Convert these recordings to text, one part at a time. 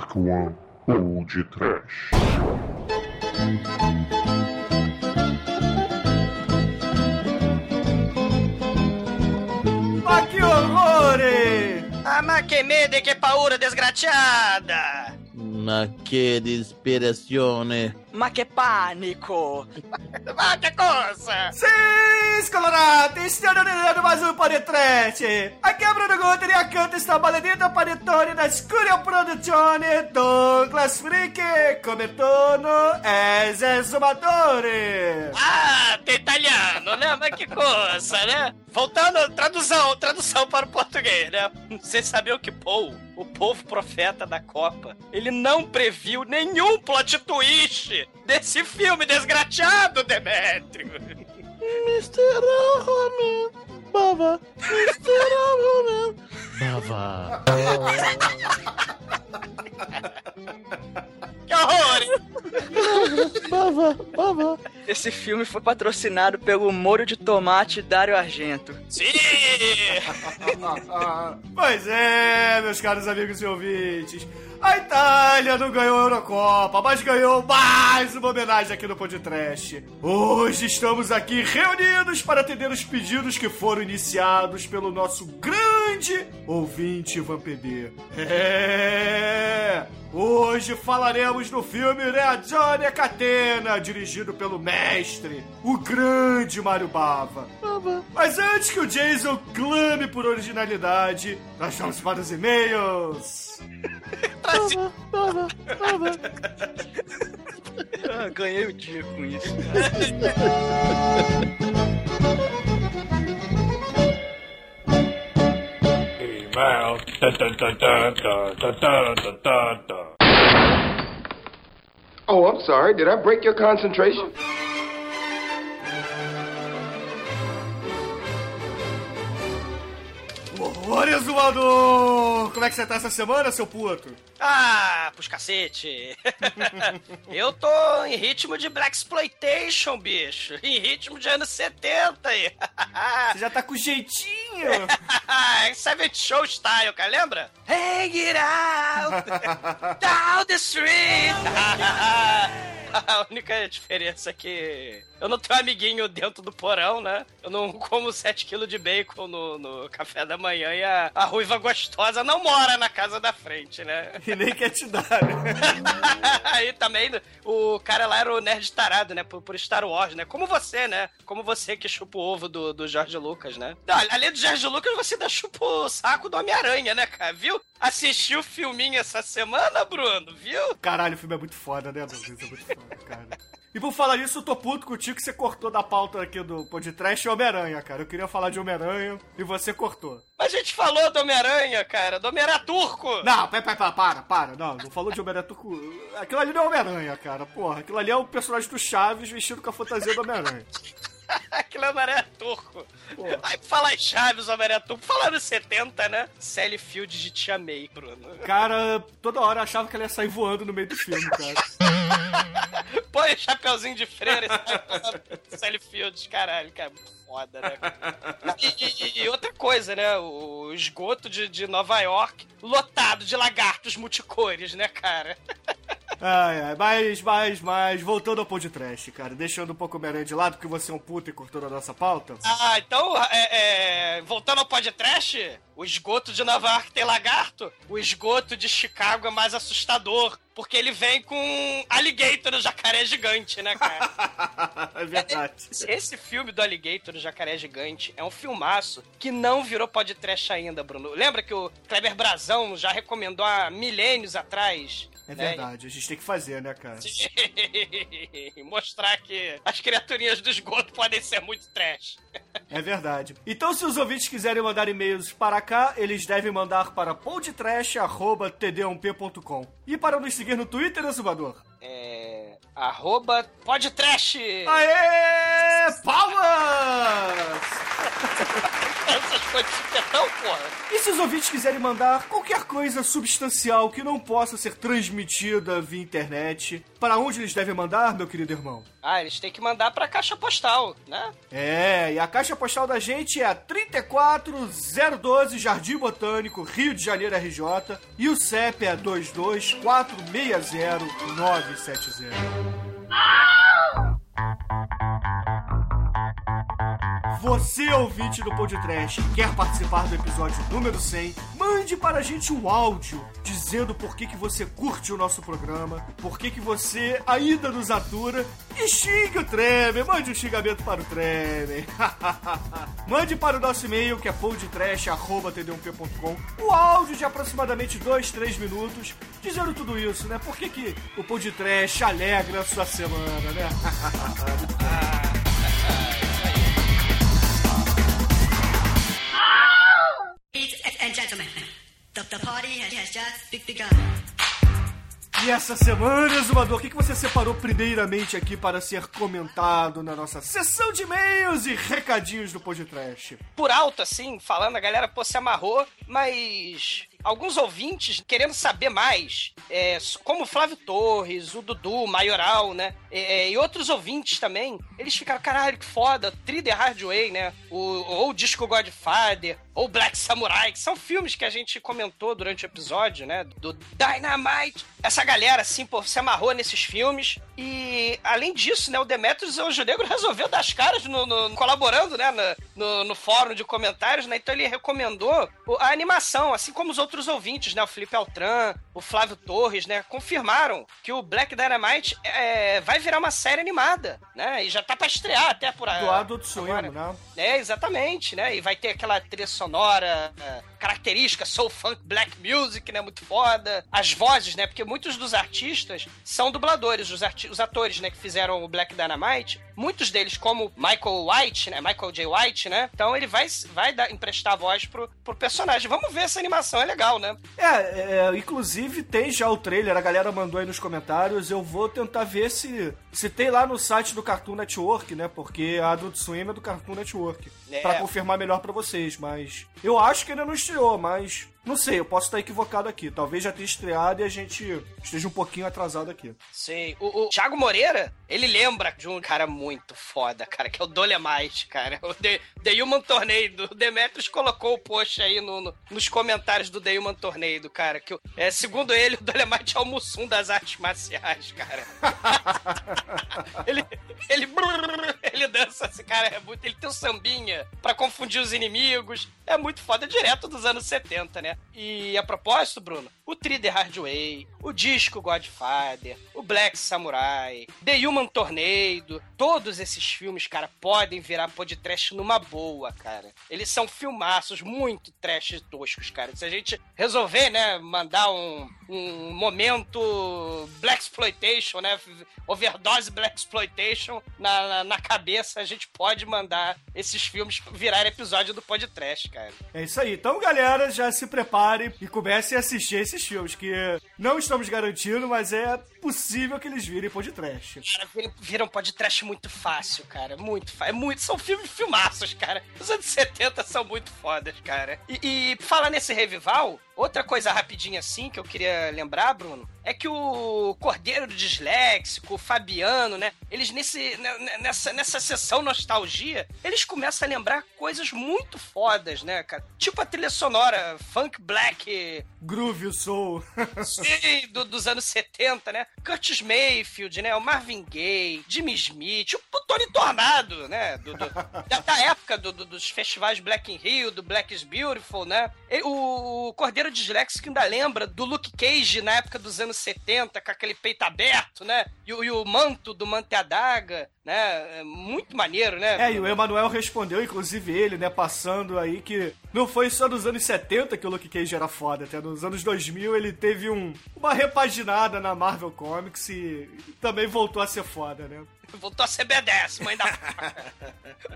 Dark One ou de Trash. Ah, que horrore! A ah, maquemede que paura desgraciada! Ma que desesperação! Ma che panico! ma che cosa? Sim, Scolorati, stiamo vedendo mais um Panetrete! Aqui é Bruno Guter e a canta está maledita panetone da Escuria Produzione Douglas Freak, Cometone e Exumadore! Ah, tem italiano, né? Mas que coisa, né? Voltando, tradução, tradução para o português, né? Você sabia o que Paul, o povo profeta da Copa, ele não previu nenhum plot twist desse filme desgraçado, Demetrio. Mr. Homer, Bava, Mr. Homer, Bava. Que horror! Bava, Bava. Esse filme foi patrocinado pelo molho de tomate Dário Argento. Sim! pois é, meus caros amigos e ouvintes. A Itália não ganhou a Eurocopa, mas ganhou mais uma homenagem aqui no Podcast. Hoje estamos aqui reunidos para atender os pedidos que foram iniciados pelo nosso grande ouvinte Ivan PD. É! Hoje falaremos do filme Reazione Catena, dirigido pelo mestre, o grande Mário Bava. Mas antes que o Jason clame por originalidade, nós vamos para os e-mails. Bava, Bava, Bava. Ah, ganhei o dia com isso. Email. Dun, dun, dun, dun, dun, dun, dun, dun, dun, dun. Oh, I'm sorry. Did I break your concentration? Ô, exumador! Como é que você tá essa semana, seu puto? Ah, pros cacete. Eu tô em ritmo de Black Exploitation, bicho. Em ritmo de anos 70 aí. Você já tá com jeitinho? Seven Show Style, cara, lembra? Hang it out! Down the street! A única diferença é que eu não tenho amiguinho dentro do porão, né? Eu não como 7kg de bacon no, no café da manhã e a, a ruiva gostosa não mora na casa da frente, né? E nem quer te dar, né? Aí também o cara lá era o nerd tarado, né? Por, por Star Wars, né? Como você, né? Como você que chupa o ovo do, do George Lucas, né? Não, além do George Lucas, você ainda chupa o saco do Homem-Aranha, né, cara? Viu? Assistiu o filminho essa semana, Bruno? Viu? Caralho, o filme é muito foda, né, Douglas? É muito foda, cara. E por falar nisso, eu tô puto contigo que você cortou da pauta aqui do podcast Homem-Aranha, cara. Eu queria falar de Homem-Aranha e você cortou. Mas a gente falou do Homem-Aranha, cara, do Homem-Aranha turco. Não, para, para, para, para. Não, não falou de Homem-Aranha turco. Aquilo ali não é Homem-Aranha, cara. Porra, aquilo ali é o personagem do Chaves vestido com a fantasia do Homem-Aranha. Aquilo é Homem-Aranha turco. Aí falar em Chaves, Homem-Aranha turco. Falar nos 70, né? Sally Field de Tia May, Bruno. Cara, toda hora eu achava que ela ia sair voando no meio do filme, cara. Põe chapeuzinho de freira e Sally Fields, caralho, cara. Foda, né? E, e, e, outra coisa, né? O esgoto de, de Nova York lotado de lagartos multicores, né, cara? Ai, ai, mas, mas, mas, voltando ao pão de trash, cara, deixando um pouco o Homem-Aranha de lado, porque você é um puto e cortou a nossa pauta. Ah, então, é, é, voltando ao trash, o esgoto de Nova York tem lagarto, o esgoto de Chicago é mais assustador, porque ele vem com alligator, o jacaré gigante, né, cara? é verdade. Esse, esse filme do alligator, o jacaré gigante, é um filmaço que não virou trash ainda, Bruno. Lembra que o Kleber Brazão já recomendou há milênios atrás é verdade, a gente tem que fazer, né, cara? Mostrar que as criaturinhas do esgoto podem ser muito trash. É verdade. Então, se os ouvintes quiserem mandar e-mails para cá, eles devem mandar para podtrash.td1p.com. E para nos seguir no Twitter, Exumador? É. Arroba podtrash! Aê! Palmas! Foi de supetão, porra. E se os ouvintes quiserem mandar qualquer coisa substancial que não possa ser transmitida via internet, para onde eles devem mandar, meu querido irmão? Ah, eles têm que mandar pra caixa postal, né? É, e a caixa postal da gente é a 34012 Jardim Botânico, Rio de Janeiro, RJ, e o CEP é 22460-970. Você, ouvinte do Podcast, quer participar do episódio número 100? Mande para a gente um áudio dizendo por que, que você curte o nosso programa, por que, que você ainda nos atura e xingue o Tremer. Mande um xingamento para o Tremer. Mande para o nosso e-mail que é podtrash.td1p.com o áudio de aproximadamente 2, 3 minutos dizendo tudo isso, né? Por que, que o Podtrash alegra a sua semana, né? E essa semana, Exumador, o que, você separou primeiramente aqui para ser comentado na nossa sessão de e-mails e recadinhos do Podtrash? Por alto, assim, falando, a galera, pô, se amarrou, mas alguns ouvintes querendo saber mais, é, como o Flávio Torres, o Dudu, o Maioral, né? é, e outros ouvintes também, eles ficaram, caralho, que foda, Tri The Hard Way, né? O, ou o Disco Godfather, ou Black Samurai, que são filmes que a gente comentou durante o episódio, né? Do Dynamite. Essa galera, assim, pô, se amarrou nesses filmes. E, além disso, né, o Demetrius o Anjo Negro resolveu dar as caras no, no- colaborando, né, no, no, no fórum de comentários, né? Então ele recomendou a animação, assim como os outros ouvintes, né? O Felipe Altran, o Flávio Torres, né? Confirmaram que o Black Dynamite é, vai virar uma série animada, né? E já tá pra estrear até por aí. Do Adult Swim, né? É, exatamente, né? E vai ter aquela trilha sonora é, característica, soul funk black music, né? Muito foda. As vozes, né? Porque muitos dos artistas são dubladores, os, os atores, né? Que fizeram o Black Dynamite. Muitos deles, como Michael White, né? Michael J. White, né? Então ele vai, vai dar, emprestar a voz pro, pro personagem. Vamos ver essa animação, é legal, né? É, é, inclusive tem já o trailer, a galera mandou aí nos comentários. Eu vou tentar ver se, se tem lá no site do Cartoon Network, né? Porque a Adult Swim é do Cartoon Network. É. Pra confirmar melhor pra vocês, mas. Eu acho que ainda não estreou, mas. Não sei, eu posso estar equivocado aqui. Talvez já tenha estreado e a gente esteja um pouquinho atrasado aqui. Sim. O, o Thiago Moreira, ele lembra de um cara muito foda, cara, que é o Dolemite, cara. O The, The Human Tornado. O Demetrius colocou o post aí no- no- nos comentários do The Human Tornado, cara. Que, é, segundo ele, o Dolemite é o Mussum das artes marciais, cara. ele, ele, ele dança, esse cara é muito. Ele tem o sambinha pra confundir os inimigos. É muito foda, direto dos anos 70, né? E a propósito, Bruno, o Tri The Hard Way, o disco Godfather, o Black Samurai, The Human Tornado, todos esses filmes, cara, podem virar podcast numa boa, cara. Eles são filmaços muito trash toscos, cara. Se a gente resolver, né, mandar um, um momento Black Exploitation, né, overdose Black Exploitation na, na, na cabeça, a gente pode mandar esses filmes virar episódio do podcast, cara. É isso aí. Então, galera, já se preparem e comecem a assistir esses filmes, que não estamos garantindo, mas é possível que eles virem trash. Cara, viram, viram podcast muito fácil, cara. Muito fácil. É muito, são filmes filmaços, cara. Os anos 70 são muito fodas, cara. E, e falar nesse revival, outra coisa rapidinha assim que eu queria lembrar, Bruno, é que o Cordeiro do Disléxico, o Fabiano, né? Eles nesse, nessa, nessa sessão nostalgia, eles começam a lembrar coisas muito fodas, né, cara? Tipo a trilha sonora funk black Groove, soul. Sim, do- dos anos 70, né? Curtis Mayfield, né? O Marvin Gaye, Jimmy Smith, o Tony Tornado, né? Do- do- da, da época do- do- dos festivais Black in Rio, do Black is Beautiful, né? E o Cordeiro Disléxico ainda lembra do Luke Cage na época dos anos 70, com aquele peito aberto, né? E, o- e o manto do Mante Adaga, né? É Muito maneiro, né? É, e o Emanuel respondeu, inclusive ele, né, passando aí que não foi só nos anos 70 que o Luke Cage era foda, até nos anos 2000 ele teve um, uma repaginada na Marvel Comics e também voltou a ser foda, né? Voltou a ser B10, mãe da foca.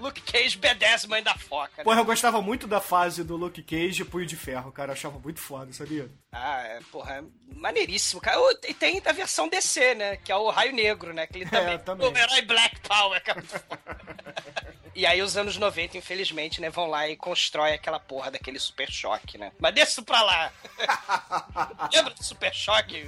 Luke Cage, B10, mãe da foca. né? Porra, eu gostava muito da fase do Luke Cage e Punho de Ferro, cara, eu achava muito foda, sabia? Ah, é, porra, é maneiríssimo, cara. E tem a versão DC, né? Que é o Raio Negro, né? Que ele também, também. o herói Black Power, cara. E aí os anos 90, infelizmente, né, vão lá e constrói aquela porra daquele super choque, né? Mas deixa isso pra lá. Lembra do super choque?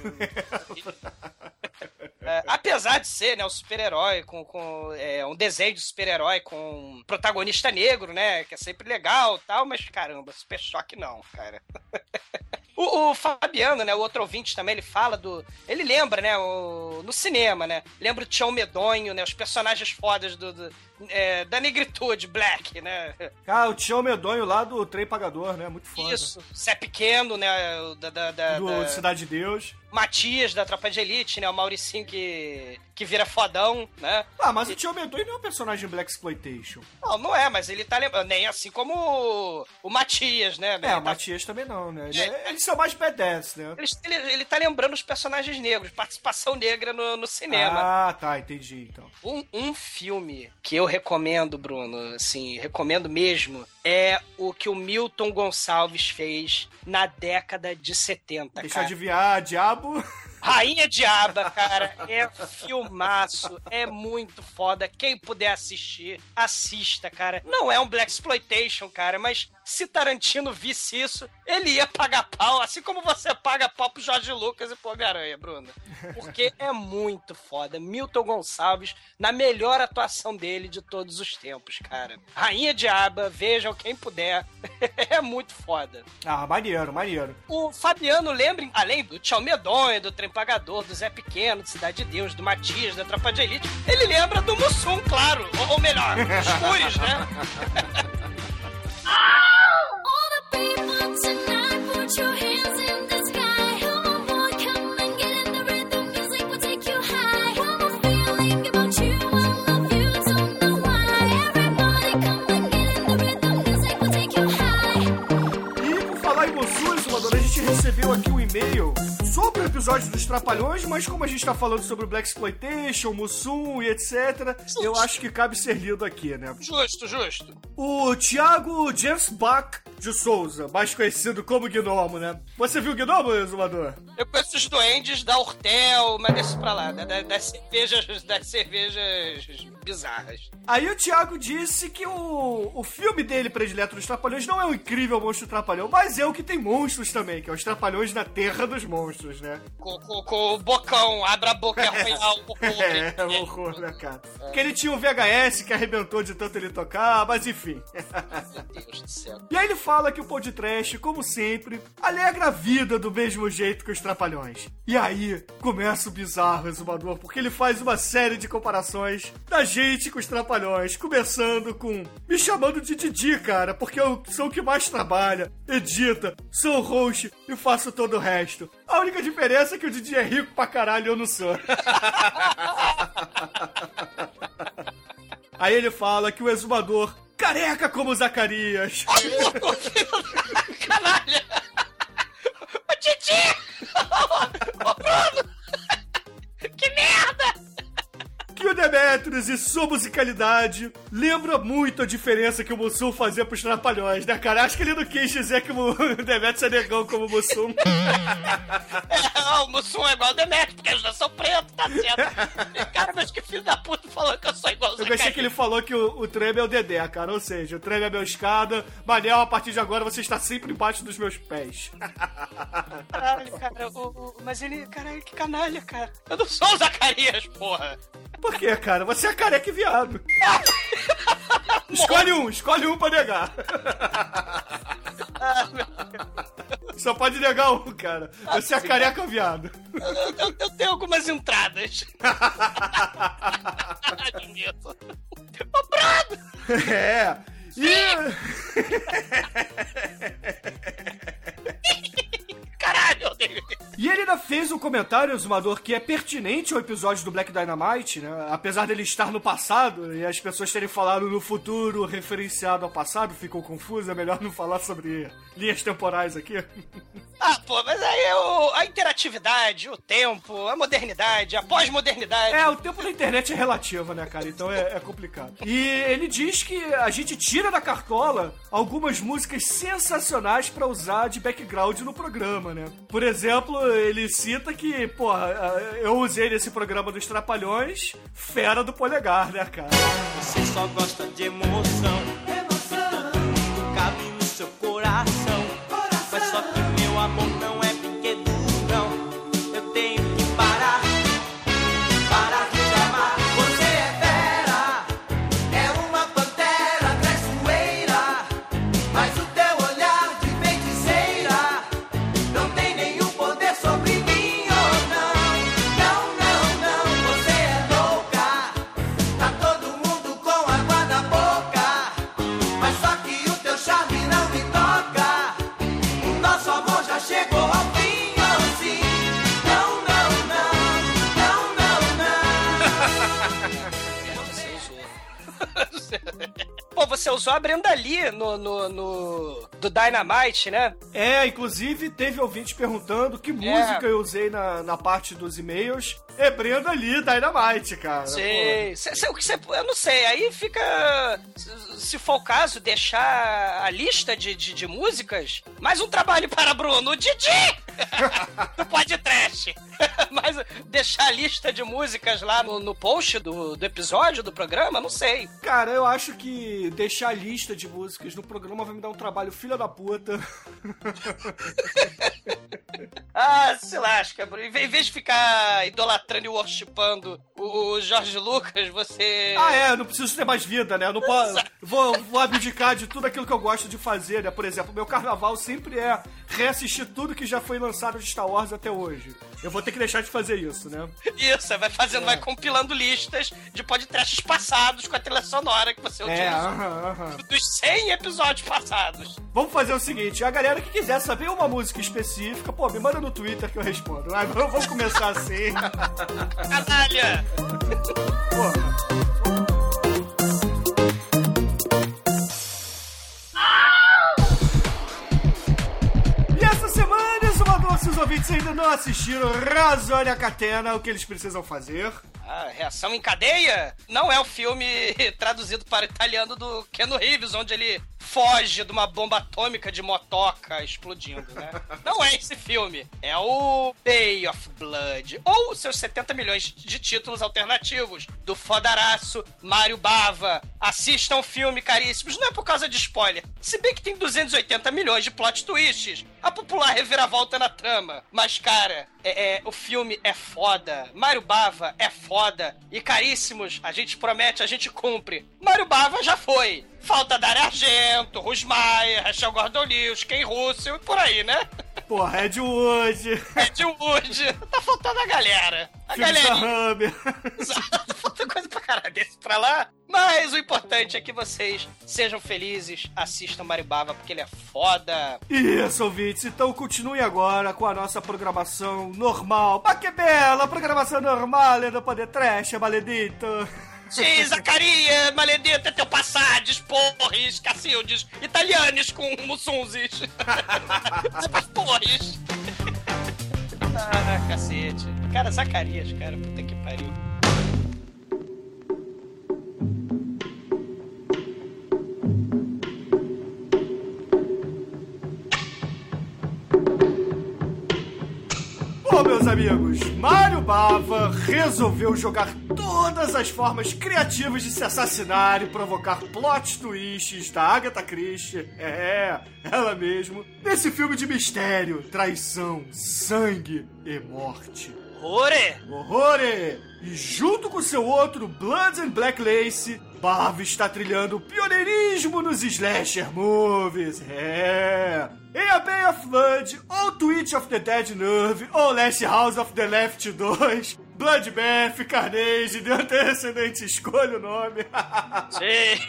É, apesar de ser, né, um super-herói com, com é, um desenho de super-herói com um protagonista negro, né, que é sempre legal, tal, mas caramba, super choque não, cara. O, o, Fabiano, né, o outro ouvinte também, ele fala do. Ele lembra, né, o, no cinema, né? Lembra o Tião Medonho, né? Os personagens fodas do, do é, da negritude, Black, né? Ah, o Tião Medonho lá do Trem Pagador, né? Muito foda. Isso. Zé Pequeno, né? Da, da, da, do da... Cidade de Deus. Matias, da Tropa de Elite, né? O Mauricinho que, que vira fodão, né? Ah, mas o Tio Medonho não é um personagem Black Exploitation. Não, não é, mas ele tá lembrando. Nem assim como o, o Matias, né? É, ele o tá... Matias também não, né? Ele, É. eles são mais badass, né? Ele, ele, ele tá lembrando os personagens negros, participação negra no, no cinema. Ah, tá, entendi, então. Um, um filme que eu recomendo, Bruno, assim, recomendo mesmo, é o que o Milton Gonçalves fez na década de 70, Deixa eu cara. adivinhar, Diabo. Rainha Diaba, cara, é filmaço, é muito foda. Quem puder assistir, assista, cara. Não é um Black Exploitation, cara, mas se Tarantino visse isso, ele ia pagar pau, assim como você paga pau pro Jorge Lucas e pro Homem-Aranha, Bruno. Porque é muito foda. Milton Gonçalves, na melhor atuação dele de todos os tempos, cara. Rainha Diaba, vejam quem puder. é muito foda. Ah, maneiro, maneiro. O Fabiano lembra, além do Tchau Medonho, do Trem Pagador, do Zé Pequeno, do Cidade de Deus, do Matias, da Tropa de Elite, ele lembra do Mussum, claro. Ou, ou melhor, dos Cures, né? All the people tonight, put your recebeu aqui um e-mail sobre o episódio dos Trapalhões, mas como a gente tá falando sobre o Black Exploitation, Mussum e etc., eu acho que cabe ser lido aqui, né? Justo, justo. O Thiago James Bach de Souza, mais conhecido como Gnomo, né? Você viu o Gnomo, Exumador? Eu conheço os duendes da Hortel, mas deixa pra lá, da- da- das cervejas, das cervejas bizarras. Aí o Thiago disse que o, o filme dele predileto dos Trapalhões não é um incrível monstro trapalhão, mas é o que tem monstros também, que é os Trapalhões na Terra dos Monstros, né? Com, com- com o bocão, abra a boca e arranhar o. É, é horror, né, cara? Porque ele tinha um VHS que arrebentou de tanto ele tocar, mas enfim. Meu Deus do céu. E aí ele fala que o podcast, como sempre, alegra a vida do mesmo jeito que os Trapalhões. E aí começa o bizarro exumador, porque ele faz uma série de comparações da gente com os Trapalhões, começando com me chamando de Didi, cara, porque eu sou o que mais trabalha, edita, sou host e faço todo o resto. A única diferença é que o Didi é rico pra caralho e eu não sou. Aí ele fala que o exumador careca como o Zacarias. Canalha! Ô, Titi! Ô, Bruno! Demetrius e sua musicalidade lembra muito a diferença que o Mussum fazia pros Trapalhões, né, cara? Acho que ele não quis dizer que o Demetrius é negão como o Mussum. É, o Mussum é igual o Demetrio, porque os dois são pretos, tá certo? Cara, mas que filho da puta falou que eu sou igual o Eu gostei que ele falou que o, o Treme é o Dedé, cara. Ou seja, o Treme é meu escada. Manel, a partir de agora você está sempre embaixo dos meus pés. Caralho, cara, o- o- mas ele, caralho, que canalha, cara. Eu não sou o Zacarias, porra. Por quê, cara? Você é careca e viado. escolhe um, escolhe um pra negar. Só pode negar um, cara. Você é careca ou viado? Eu, eu- eu tenho algumas entradas. Bruno! É. Caralho. E ele ainda fez um comentário, Exumador, que é pertinente ao episódio do Black Dynamite, né? Apesar dele estar no passado e as pessoas terem falado no futuro referenciado ao passado, ficou confuso, é melhor não falar sobre linhas temporais aqui. Ah, pô, mas aí o- a interatividade, o tempo, a modernidade, a pós-modernidade. É, o tempo da internet é relativo, né, cara? Então é, é complicado. E ele diz que a gente tira da cartola algumas músicas sensacionais pra usar de background no programa, né? Por exemplo, ele cita que, porra, eu usei nesse programa dos Trapalhões Fera do Polegar, né, cara? Você só gosta de emoção. Emoção. Tudo cabe no seu coração. Mas só que usou a Brenda Lee no, no, no- do Dynamite, né? É, inclusive teve ouvinte perguntando que música eu usei na, na parte dos e-mails. É Brenda Lee, Dynamite, cara. Sei. Cê- cê- o que cê- eu não sei. Aí fica. se- for o caso, deixar a lista de, de, de músicas. Mais um trabalho para Bruno. Didi! do podcast. Mas deixar a lista de músicas lá no, no post do, do episódio do programa, não sei. Cara, eu acho que deixar a lista de músicas no programa vai me dar um trabalho filha da puta. Ah, se lasca, Bruno. Em vez de ficar idolatrando e worshipando o, Jorge Lucas, você. Ah, é, eu não preciso ter mais vida, né? Eu não posso. Vou, vou abdicar de tudo aquilo que eu gosto de fazer, né? Por exemplo, meu carnaval sempre é reassistir tudo que já foi lançado de Star Wars até hoje. Eu vou ter que deixar de fazer isso, né? Isso, vai fazendo, vai compilando listas de podcasts passados com a trilha sonora que você É, utilizou. aham, aham. Dos 100 episódios passados. Vamos fazer o seguinte, a galera que quiser saber uma música específica, pô, me manda no Twitter que eu respondo. Vamos começar assim. Canalha! E essa semana, Exumador, se os ouvintes ainda não assistiram Razone a Catena, o que eles precisam fazer? A reação em cadeia não é o filme traduzido para o italiano do Keanu Reeves, onde ele foge de uma bomba atômica de motoca explodindo, né? Não é esse filme. É o Bay of Blood. Ou seus 70 milhões de títulos alternativos do fodaraço Mário Bava. Assistam o filme, caríssimos. Não é por causa de spoiler. Se bem que tem 280 milhões de plot twists. A popular reviravolta na trama. Mas, cara, é, é, o filme é foda. Mário Bava é foda. E, caríssimos, a gente promete, a gente cumpre. Mário Bava já foi. Falta Dario Argento, Rusmaia, Rachel Gordon-Lewis, Ken Russell por aí, né? Porra, Ed Wood, Ed Wood. Tá faltando a galera. A filme da galerinha. Hammer. Exato, falta coisa pra caralho desse pra lá. Mas o importante é que vocês sejam felizes, assistam Maribava, porque ele é foda. Isso, ouvintes. Então continue agora com a nossa programação normal. Mas que bela programação normal do Poder Trash, maledito. Sim, Zacaria, Maledita, teu passades, porres, cacildes, italianos com mussunzes. porres. ah, cacete. Cara, Zacarias, cara, puta que pariu. Meus amigos, Mário Bava resolveu jogar todas as formas criativas de se assassinar e provocar plot twists da Agatha Christie, é, ela mesmo, nesse filme de mistério, traição, sangue e morte. Ore! Horrore! E junto com seu outro Blood and Black Lace, Bava está trilhando o pioneirismo nos slasher movies. É! Em A Bay of Blood, ou Twitch of the Dead Nerve, ou Last House of the Left 2, Bloodbath, Carnage, de antecedente, escolha o nome. Sim!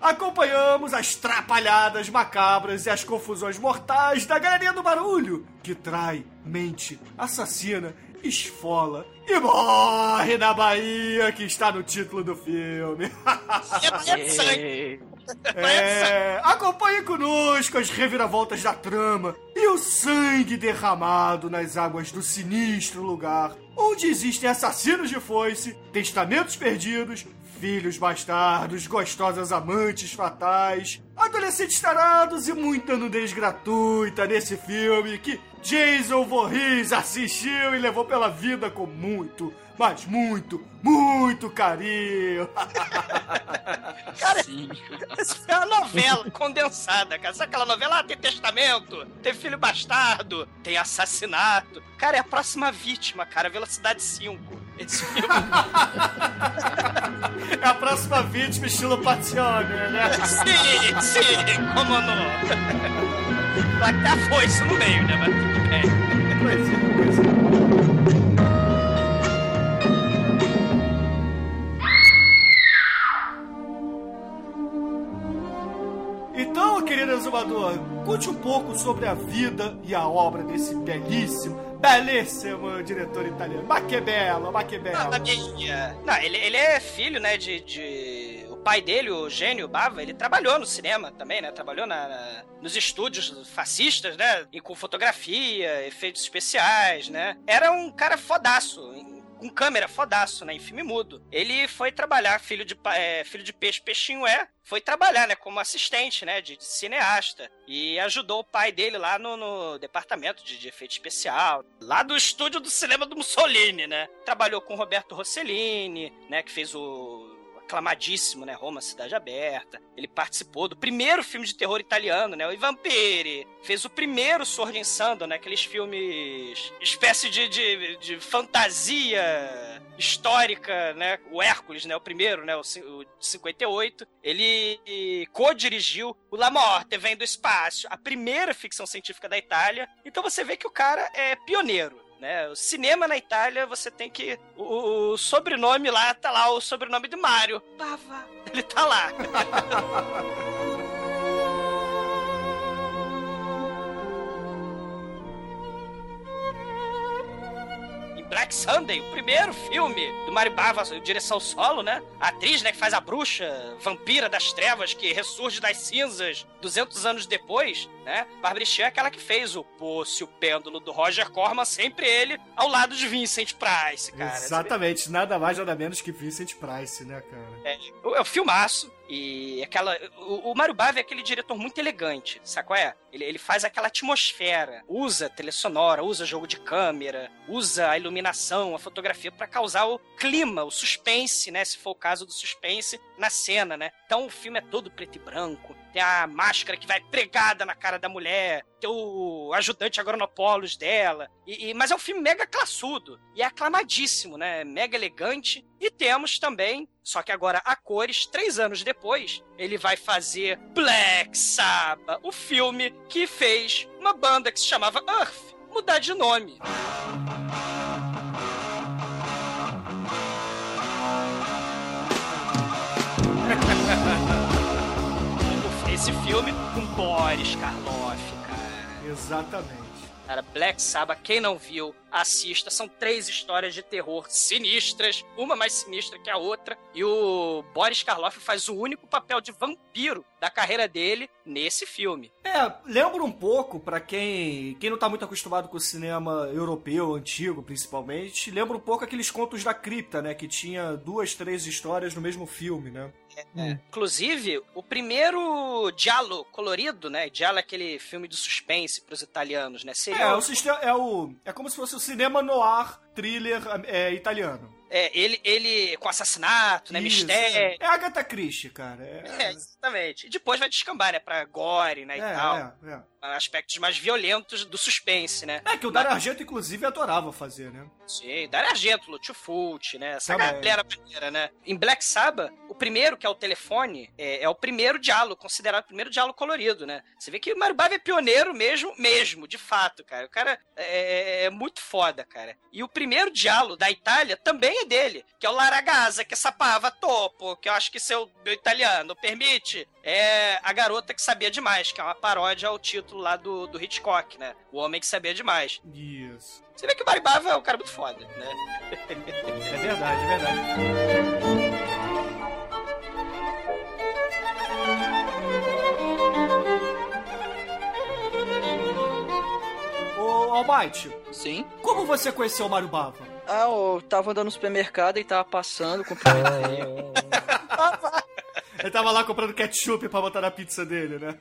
Acompanhamos as trapalhadas macabras e as confusões mortais da galerinha do barulho, que trai, mente, assassina, esfola e morre na Bahia, que está no título do filme. É! É, acompanhe conosco as reviravoltas da trama e o sangue derramado nas águas do sinistro lugar, onde existem assassinos de foice, testamentos perdidos, filhos bastardos, gostosas amantes fatais, adolescentes tarados e muita nudez gratuita nesse filme que Jason Voorhees assistiu e levou pela vida com muito, mas muito, muito carinho. Cara, isso é uma novela condensada, cara. Sabe aquela novela? Ah, tem testamento, tem filho bastardo, tem assassinato. Cara, é a próxima vítima, cara. Velocidade 5. Esse filme. É a próxima vítima estilo Passione, né? sim, sim, como não. Até foi isso no meio, né? Mas tudo bem. Pois é, pois é. Exumador, conte um pouco sobre a vida e a obra desse belíssimo, belíssimo diretor italiano. Maquiavello, Maquiavello. Não, minha... Não, ele, ele é filho, né, de, de... O pai dele, o gênio Bava, ele trabalhou no cinema também, né? Trabalhou na, na- nos estúdios fascistas, né? E com fotografia, efeitos especiais, né? Era um cara fodaço. Com câmera fodaço, né? Em filme mudo. Ele foi trabalhar, filho de, é, filho de peixe, peixinho é. Foi trabalhar, né? Como assistente, né? De, de cineasta. E ajudou o pai dele lá no, no departamento de, de efeito especial. Lá do estúdio do cinema do Mussolini, né? Trabalhou com Roberto Rossellini, né? Que fez o aclamadíssimo, né? Roma, Cidade Aberta. Ele participou do primeiro filme de terror italiano, né? O I Vampiri. Fez o primeiro Sword in Sandal, né? Aqueles filmes... Espécie de, de, de fantasia histórica, né? O Hércules, né? O primeiro, né? O, o de 58. Ele co-dirigiu o La Morte, Vem do Espaço. A primeira ficção científica da Itália. Então você vê que o cara é pioneiro. Né? O cinema na Itália, você tem que. O, o sobrenome lá tá lá, o sobrenome de Mário. Pava. Ele tá lá. Black Sunday, o primeiro filme do Mario Bava, direção solo, né? A atriz, né, que faz a bruxa, vampira das trevas, que ressurge das cinzas 200 anos depois, né? Barbara Streisand é aquela que fez o Poço o Pêndulo do Roger Corman, sempre ele ao lado de Vincent Price, cara. Exatamente, nada mais nada menos que Vincent Price, né, cara? É, é um filmaço. E aquela. O, o Mário Bava é aquele diretor muito elegante, sabe qual é? Ele, ele faz aquela atmosfera, usa trilha sonora, usa jogo de câmera, usa a iluminação, a fotografia pra causar o clima, o suspense, né? Se for o caso do suspense, na cena, né? Então o filme é todo preto e branco. Tem a máscara que vai pregada na cara da mulher, tem o ajudante agronopolos dela. E, e- mas é um filme mega classudo e é aclamadíssimo, né? Mega elegante. E temos também, só que agora a cores, três anos depois, ele vai fazer Black Sabbath, o filme que fez uma banda que se chamava Earth mudar de nome. Esse filme com Boris Karloff, cara. Exatamente. Cara, Black Sabbath, quem não viu, assista. São três histórias de terror sinistras, uma mais sinistra que a outra. E o Boris Karloff faz o único papel de vampiro da carreira dele nesse filme. É, lembra um pouco, pra quem, quem não tá muito acostumado com o cinema europeu, antigo principalmente, lembra um pouco aqueles contos da cripta, né? Que tinha duas, três histórias no mesmo filme, né? Inclusive, o primeiro Giallo colorido, né? Giallo é aquele filme de suspense pros italianos, né? Seria É, o sistema, é o. É como se fosse o cinema noir thriller é, italiano. É, ele, ele com assassinato, né? Isso, Mistério. É Agatha Christie, cara. É, É, exatamente. E depois vai descambar, né? Pra gore, né? E é, tal. é, é. Aspectos mais violentos do suspense, né? É, que o Dario Argento, inclusive, adorava fazer, né? Sim, Dario Argento, Fulci, né? Essa Também. galera maneira, né? Em Black Sabbath, o primeiro, que é o telefone, é, é o primeiro diálogo, considerado o primeiro diálogo colorido, né? Você vê que o Mario Bava é pioneiro mesmo, mesmo, de fato, cara. O cara é, é muito foda, cara. E o primeiro diálogo da Itália também é dele, que é o Laragasa, que sapava topo, que eu acho que seu meu italiano permite. É a garota que sabia demais, que é uma paródia ao título lá do, do Hitchcock, né? O homem que sabia demais. Isso. Você vê que o Mario Bava é um cara muito foda, né? É verdade, é verdade. White, Sim. como você conheceu o Mário Bava? Ah, eu tava andando no supermercado e tava passando, cumprimentei. Ele tava lá comprando ketchup pra botar na pizza dele, né?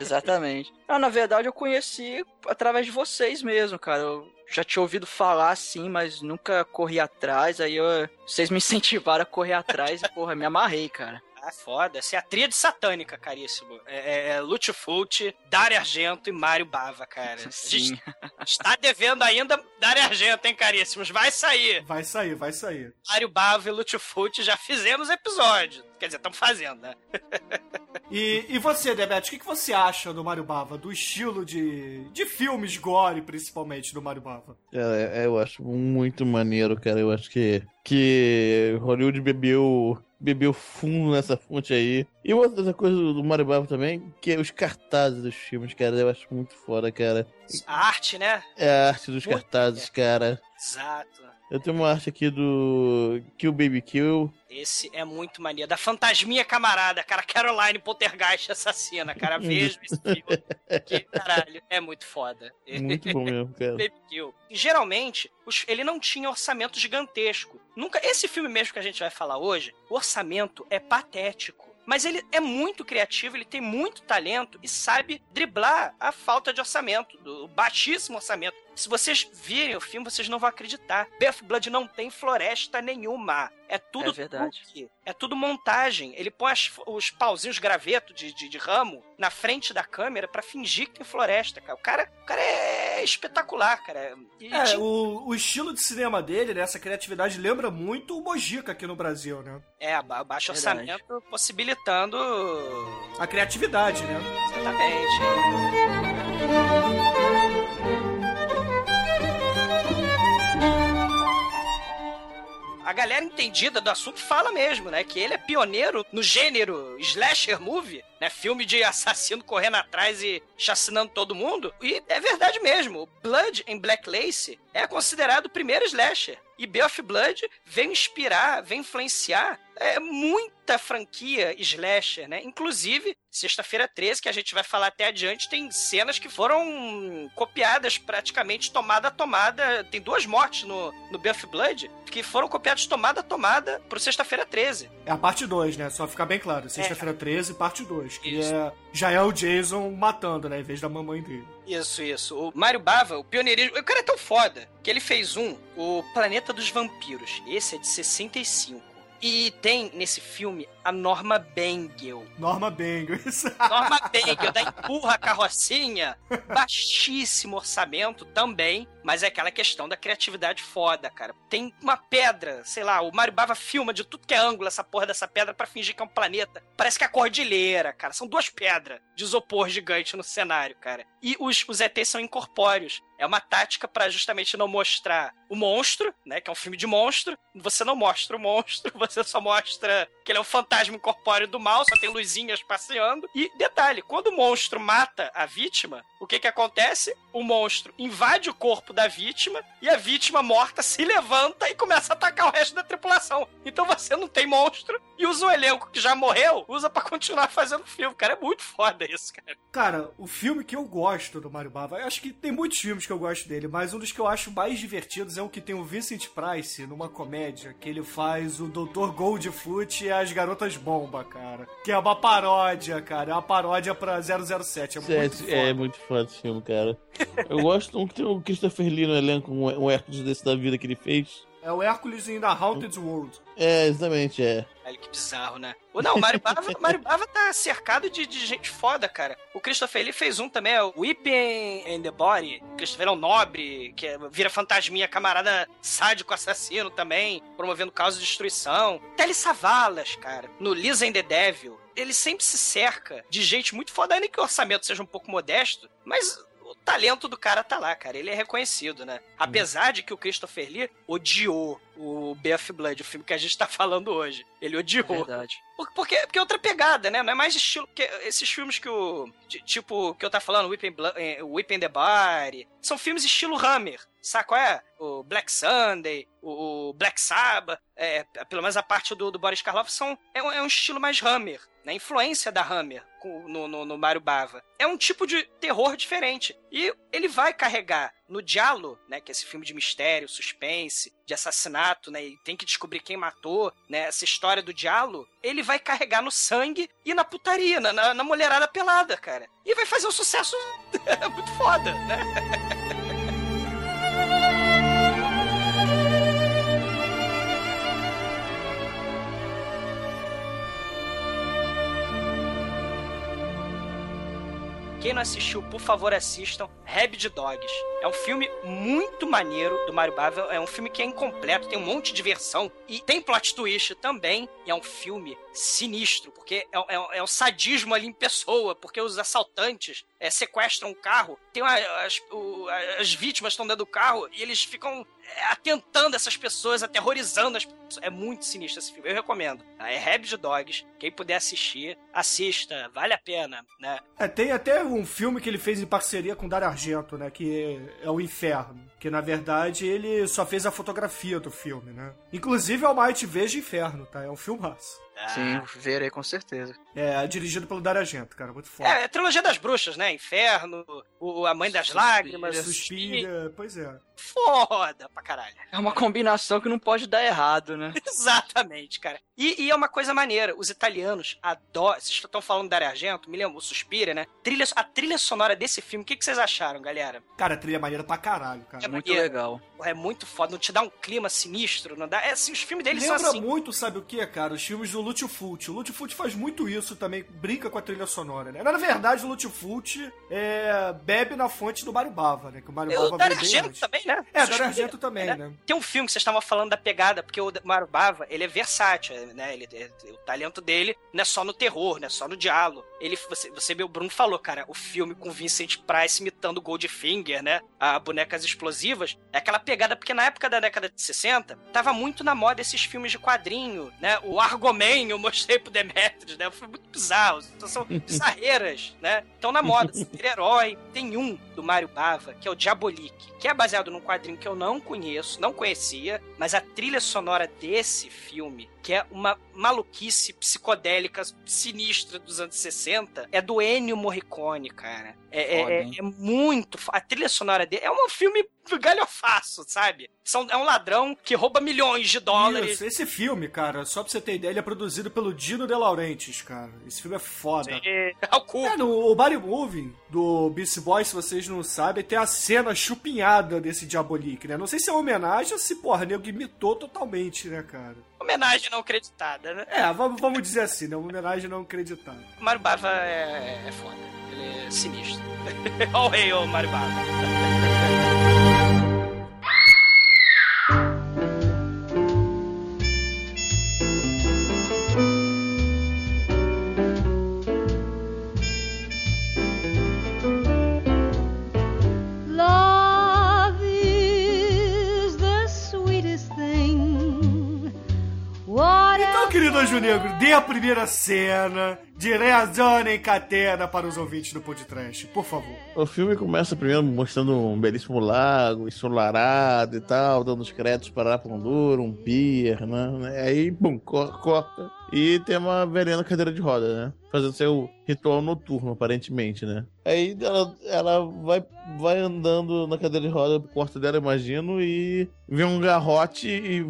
Exatamente. Ah, na verdade eu conheci através de vocês mesmo, cara. Eu já tinha ouvido falar assim, mas nunca corri atrás. Aí eu- vocês me incentivaram a correr atrás e, porra, me amarrei, cara. Ah, foda. Essa é a tríade satânica, caríssimo. É, é Lúcio Fulci, Dario Argento e Mário Bava, cara. Sim. está devendo ainda Dario Argento, hein, caríssimos? Vai sair. Vai sair, vai sair. Mário Bava e Fulci já fizemos episódio. Quer dizer, estamos fazendo, né? E, e você, Demet, o que, que você acha do Mario Bava? Do estilo de, de filmes gore, principalmente, do Mario Bava? Cara, é- eu acho muito maneiro, cara. Eu acho que, que Hollywood bebeu, bebeu fundo nessa fonte aí. E outra coisa do do Mario Bava também, que é os cartazes dos filmes, cara. Eu acho muito foda, cara. A arte, né? É a arte dos Muito cartazes, cara. Exato. Eu tenho uma arte aqui do Kill Baby Kill. Esse é muito maneiro. Da fantasminha camarada, cara. Caroline Poltergeist assassina, cara. Vejo esse filme. Que caralho, é muito foda. Muito bom mesmo, cara. Baby Kill. Geralmente, ele não tinha orçamento gigantesco. Nunca. Esse filme mesmo que a gente vai falar hoje, o orçamento é patético. Mas ele é muito criativo, ele tem muito talento e sabe driblar a falta de orçamento, do baixíssimo orçamento. Se vocês virem o filme, vocês não vão acreditar. Bath Blood não tem floresta nenhuma. É tudo É verdade. truque. É tudo montagem. Ele põe as- os pauzinhos graveto de, de, de ramo na frente da câmera pra fingir que tem floresta, cara. O cara, o cara é espetacular, cara. E É, o, o estilo de cinema dele, né, essa criatividade, lembra muito o Mojica aqui no Brasil, né? É, ba- baixo Verdade. orçamento possibilitando. A criatividade, né? Exatamente. A galera entendida do assunto fala mesmo, né? Que ele é pioneiro no gênero slasher movie, né? Filme de assassino correndo atrás e chacinando todo mundo. E é verdade mesmo. Blood em Black Lace é considerado o primeiro slasher. E Bay of Blood vem inspirar, vem influenciar é, muita franquia slasher, né? Inclusive, Sexta-feira 13, que a gente vai falar até adiante, tem cenas que foram copiadas praticamente tomada a tomada. Tem duas mortes no, no Bay of Blood que foram copiadas tomada a tomada pro Sexta-feira 13. É a parte 2, né? Só ficar bem claro. Sexta-feira 13, parte 2. Que Isso. é, já é o Jason matando, né? Em vez da mamãe dele. Isso, isso. O Mário Bava, o pioneirismo. O cara é tão foda que ele fez um, o Planeta dos Vampiros. Esse é de 65. E tem nesse filme a Norma Bengel. Norma Bengal. Isso. Norma Bengel, da Empurra a Carrocinha. Baixíssimo orçamento também, mas é aquela questão da criatividade foda, cara. Tem uma pedra, sei lá, o Mario Bava filma de tudo que é ângulo essa porra dessa pedra pra fingir que é um planeta. Parece que é a cordilheira, cara. São duas pedras de isopor gigante no cenário, cara. E os, os ETs são incorpóreos. É uma tática pra justamente não mostrar o monstro, né? Que é um filme de monstro. Você não mostra o monstro, você só mostra que ele é um fantasma incorpóreo do mal, só tem luzinhas passeando. E detalhe, quando o monstro mata a vítima, o que que acontece? O monstro invade o corpo da vítima e a vítima morta se levanta e começa a atacar o resto da tripulação. Então você não tem monstro e usa um elenco que já morreu, usa pra continuar fazendo filme. Cara, é muito foda isso, cara. Cara, o filme que eu gosto do Mario Bava, eu acho que tem muitos filmes que eu gosto dele, mas um dos que eu acho mais divertidos é o que tem o Vincent Price numa comédia, que ele faz o Dr. Goldfoot e as Garotas Bomba, cara. Que é uma paródia, cara. É uma paródia pra 007. É muito É, foda. é muito foda esse filme, cara. Eu gosto um que tem o Christopher Lee no elenco, um, um Hércules desse da vida que ele fez. É o Hércules in the Haunted World. É, exatamente, é. Olha que bizarro, né? Ou não, o Mario Bava, Mario Bava tá cercado de, de gente foda, cara. O Christopher Lee fez um também, é o Whipping and the Body. O Christopher é um nobre, que é- vira fantasminha, camarada sádico assassino também, promovendo caos de destruição. Telly Savalas, cara, no Lisa and the Devil. Ele sempre se cerca de gente muito foda, ainda que o orçamento seja um pouco modesto, mas talento do cara tá lá, cara. Ele é reconhecido, né? Apesar de que o Christopher Lee odiou o BF Blood, o filme que a gente tá falando hoje. Ele odiou. Verdade. Por- Porque, porque é outra pegada, né? Não é mais estilo. Porque esses filmes que o. tipo, que eu tava falando, Whipping, Blo- eh, Whipping the Body. São filmes estilo Hammer. Sabe qual é? O Black Sunday, o Black Sabbath, é, pelo menos a parte do, do Boris Karloff, são, é, um, é um estilo mais Hammer, né? Influência da Hammer no, no, no Mario Bava. É um tipo de terror diferente. E ele vai carregar no Diallo, né? Que é esse filme de mistério, suspense, de assassinato, né? E tem que descobrir quem matou, né? Essa história do Diallo, ele vai carregar no sangue e na putaria, na, na, na mulherada pelada, cara. E vai fazer um sucesso muito foda, né? não assistiu, por favor, assistam Rabid Dogs. É um filme muito maneiro do Mario Bava. É um filme que é incompleto, tem um monte de versão e tem plot twist também. É um filme sinistro, porque é, é, é o sadismo ali em pessoa, porque os assaltantes é, sequestram um carro, tem uma- as, o- as vítimas estão dentro do carro e eles ficam é, atentando essas pessoas, aterrorizando as pessoas. É muito sinistro esse filme, eu recomendo. tá? É Rabid Dogs. Quem puder assistir, assista, vale a pena, né? É, tem até um filme que ele fez em parceria com Dario Argento, né? Que é, é o Inferno. Que na verdade ele só fez a fotografia do filme, né? Inclusive é o Might Veja Inferno, tá? É um filmaço. Sim, verei com certeza. É dirigido pelo Dario Argento, cara. Muito foda. É, é a trilogia das bruxas, né? Inferno, o, A Mãe das Lágrimas, Suspira, pois é. Foda pra caralho. É uma combinação que não pode dar errado, né? Exatamente, cara. E, e é uma coisa maneira, os italianos adoram. Vocês estão falando da Dario Argento, me lembro, o Suspira, né? Trilha, a trilha sonora desse filme, o que, que vocês acharam, galera? Cara, a trilha é maneira pra caralho, cara. É Muito legal. É muito foda, não te dá um clima sinistro, não dá. É assim, os filmes deles Lembra são assim. muito, sabe o que, cara? Os filmes do Lutfult. O Lutfult faz muito isso também, brinca com a trilha sonora, né? Na verdade, o Lutfult é, bebe na fonte do Mario Bava, né? Que o Mario É, Bava o Dario Argento antes. também, né? É, Dario Argento também, né? né? Tem um filme que vocês estavam falando da pegada, porque o Mario Bava, ele é versátil, né? Ele, é- o talento dele não é só no terror, não é só no diálogo. Ele, você, você, meu Bruno falou, cara, o filme com Vincent Price imitando Goldfinger, né? A bonecas explosivas, é aquela pegada, porque na época da década de 60, tava muito na moda esses filmes de quadrinho, né? O Eu mostrei pro Demetrius, né? Foi muito bizarro, são bizarreiras, né? Então na moda, super-herói, tem um do Mario Bava, que é o Diabolique, que é baseado num quadrinho que eu não conheço, não conhecia, mas a trilha sonora desse filme, que é uma maluquice psicodélica sinistra dos anos 60, é do Ennio Morricone, cara. É, é- Foda, é- é muito. A trilha sonora dele é um filme galhofaço, sabe? São, é um ladrão que rouba milhões de dólares. Isso, esse filme, cara, só pra você ter ideia, ele é produzido pelo Dino De Laurentiis, cara. Esse filme é foda. É, ao cu. É, no o Mario Movie do Beast Boy, se vocês não sabem, tem a cena chupinhada desse Diabolique, né? Não sei se é uma homenagem ou se, porra, nego imitou totalmente, né, cara? Homenagem não acreditada, né? É, vamos, vamos dizer assim, né? Uma homenagem não acreditável. O Mario Bava é, é foda. Ele é sinistro. Olha o rei, ô Mario Bava. Anjo Negro, dê a primeira cena de Reazione em Catena para os ouvintes do podcast, por favor. O filme começa primeiro mostrando um belíssimo lago, ensolarado e tal, dando os créditos para Araponduro, um pier, né? Aí, co- corta. E tem uma velhinha na cadeira de roda, né? Fazendo seu ritual noturno, aparentemente, né? Aí ela, ela vai, vai andando na cadeira de roda, quarto dela, imagino, e vê um garrote e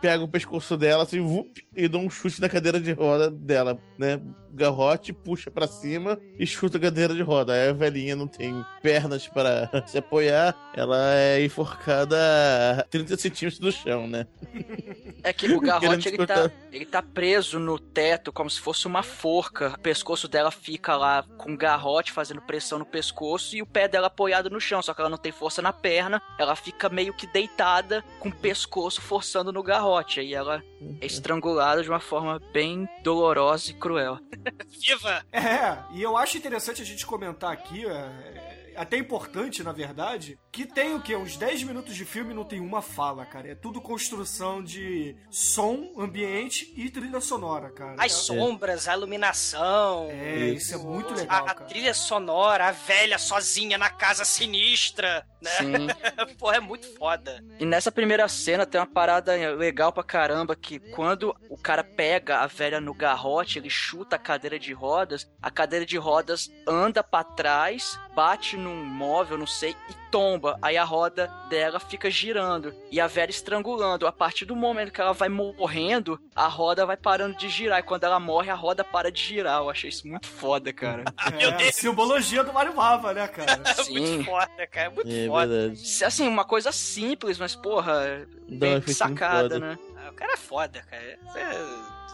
pega o pescoço dela, assim, vup, e dá um chute na cadeira de roda dela, né? Garrote, puxa pra cima e chuta a cadeira de roda. Aí a velhinha não tem pernas para se apoiar, ela é enforcada a 30 centímetros do chão, né? É que o garrote ele tá, ele tá preso no teto como se fosse uma forca. O pescoço dela fica lá com o garrote fazendo pressão no pescoço e o pé dela apoiado no chão. Só que ela não tem força na perna, ela fica meio que deitada com o pescoço forçando no garrote. Aí ela é estrangulada de uma forma bem dolorosa e cruel. Viva! É, e eu acho interessante a gente comentar aqui, é, até importante, na verdade, que tem o quê? Uns 10 minutos de filme e não tem uma fala, cara. É tudo construção de som, ambiente e trilha sonora, cara. As É- sombras, a iluminação. É, isso é muito a, legal, a cara. trilha sonora, a velha sozinha na casa sinistra. né? Sim. Porra, é muito foda. E nessa primeira cena tem uma parada legal pra caramba que quando o cara pega a velha no garrote, ele chuta a cadeira de rodas, a cadeira de rodas anda pra trás, bate num móvel, não sei, e tomba. Aí a roda dela fica girando e a velha estrangulando. A partir do momento que ela vai morrendo, a roda vai parando de girar. E quando ela morre, a roda para de girar. Eu achei isso muito foda, cara. Meu É, Deus. simbologia do Mario Bava, né, cara? É Sim. muito foda, cara. É muito É foda. verdade. Assim, uma coisa simples, mas porra, bem muito sacada, né? Ah, O cara é foda, cara. Você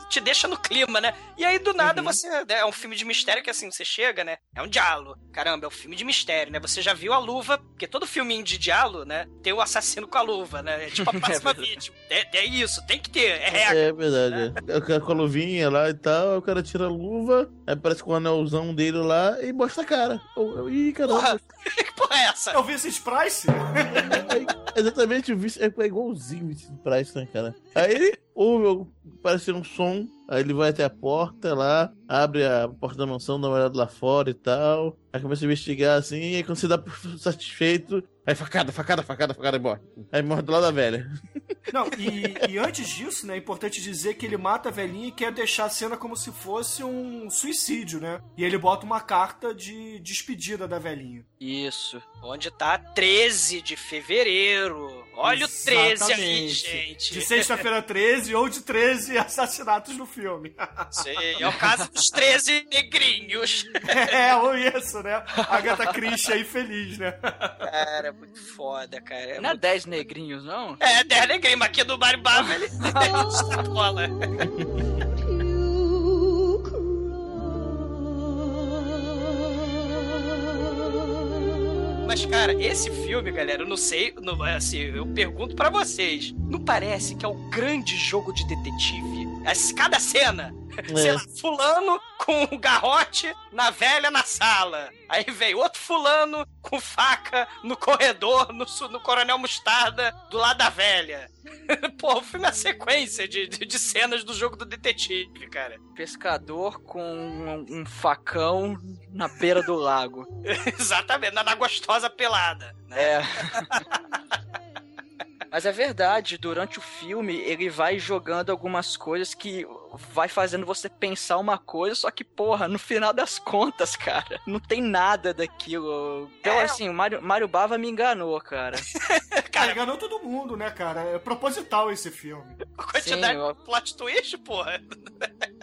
te deixa no clima, né? E aí, do nada, Uhum. você. né, É um filme de mistério que assim, você chega, né? É um diálogo. Caramba, é um filme de mistério, né? Você já viu a luva, porque todo filminho de diálogo, né? Tem o assassino com a luva, né? É tipo a próxima vítima. É, é isso, tem que ter. É regra. É verdade. é. O cara com a luvinha lá e tal, aí o cara tira a luva, aí parece com o anelzão dele lá e mostra a cara. Eu- eu- Ih, caramba. Porra, que porra é essa? É o Vincent Price? Exatamente, o Vice é igualzinho o Vincent Price, né, cara? Aí ele ouve parece um som, aí ele vai até a porta lá, abre a porta da mansão, dá uma olhada lá fora e tal. Aí começa a investigar assim, e aí quando você dá por satisfeito, aí facada, facada, facada, facada e morre. Aí morre do lado da velha. Não, e, e antes disso, né, é importante dizer que ele mata a velhinha e quer deixar a cena como se fosse um suicídio, né? E ele bota uma carta de despedida da velhinha. Isso. Onde tá 13 de fevereiro. Olha o 13 aí, Exatamente. gente. De sexta-feira 13 ou de 13 assassinatos no filme. Sim, é o caso dos 13 negrinhos. é, ou isso, né? Agatha Christie aí feliz, né? Cara, é muito foda, cara. É Não é muito 10 negrinhos, não? É, 10 negrinhos, mas aqui do Mario Bava ele ele extrapola. Mas, cara, esse filme, galera, eu não sei, não- assim, eu pergunto pra vocês, não parece que é um grande jogo de detetive? As- Cada cena, sei lá, fulano com o garrote na velha na sala. Aí vem outro fulano com faca no corredor, no, no Coronel Mostarda, do lado da velha. Pô, o filme é uma sequência de, de, de cenas do jogo do detetive, cara. Pescador com um, um facão na beira do lago. Exatamente, na, na gostosa pelada. É. Mas é verdade, durante o filme ele vai jogando algumas coisas que vai fazendo você pensar uma coisa, só que, porra, no final das contas, cara, não tem nada daquilo. Então, É. assim, o Mario, Mario Bava me enganou, cara. Cara, enganou todo mundo, né, cara? É proposital esse filme. A quantidade Sim, de plot twist, porra.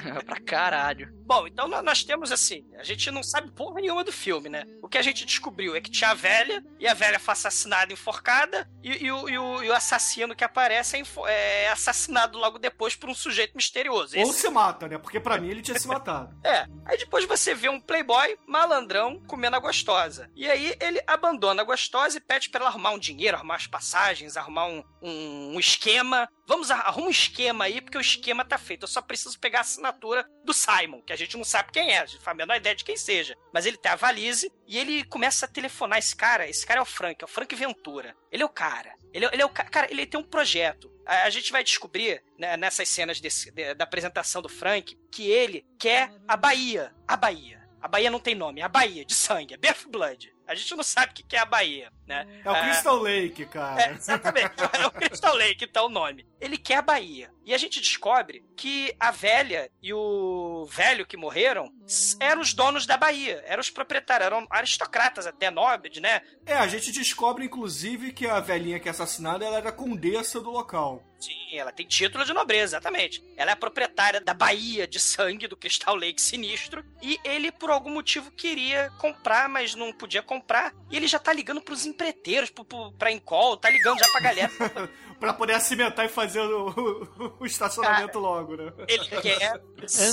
pra caralho. Bom, então nó- nós temos assim, a gente não sabe porra nenhuma do filme, né? O que a gente descobriu é que tinha a velha, e a velha foi assassinada, enforcada, e, e o, e o- e o assassino que aparece é, é assassinado logo depois por um sujeito misterioso. Ou Esse- se mata, né? Porque pra mim ele tinha se matado. É, aí depois você vê um playboy malandrão comendo a gostosa. E aí ele abandona a gostosa e pede pra ela arrumar um dinheiro, arrumar as passagens, arrumar um, um, um esquema. Vamos, ar- arruma um esquema aí, porque o esquema tá feito. Eu só preciso pegar a assinatura do Simon, que a gente não sabe quem é, a gente faz a menor ideia de quem seja. Mas ele tem a valise e ele começa a telefonar esse cara. Esse cara é o Frank, é o Frank Ventura. Ele é o cara. Ele, é- ele é o ca- cara, ele tem um projeto. A, a gente vai descobrir né, nessas cenas desse- de- da apresentação do Frank que ele quer a Bahia. A Bahia. A Bahia não tem nome, é a Bahia, de sangue, é Birth Blood. A gente não sabe o que é a Bahia, né? É o Ah, Crystal Lake, cara. é, exatamente. É o Crystal Lake, tá o nome. Ele quer a Bahia. E a gente descobre que a velha e o velho que morreram eram os donos da Bahia. Eram os proprietários, eram aristocratas até, nobres, né? É, a gente descobre, inclusive, que a velhinha que é assassinada ela era condessa do local. Sim, ela tem título de nobreza, exatamente. Ela é a proprietária da Bahia de sangue do Crystal Lake Sinistro. E ele, por algum motivo, queria comprar, mas não podia comprar. E ele já tá ligando pros empreiteiros, pro, pro, pra Encol, tá ligando já pra galera. Pra poder acimentar e fazer o, o- o estacionamento logo, né? Ele quer.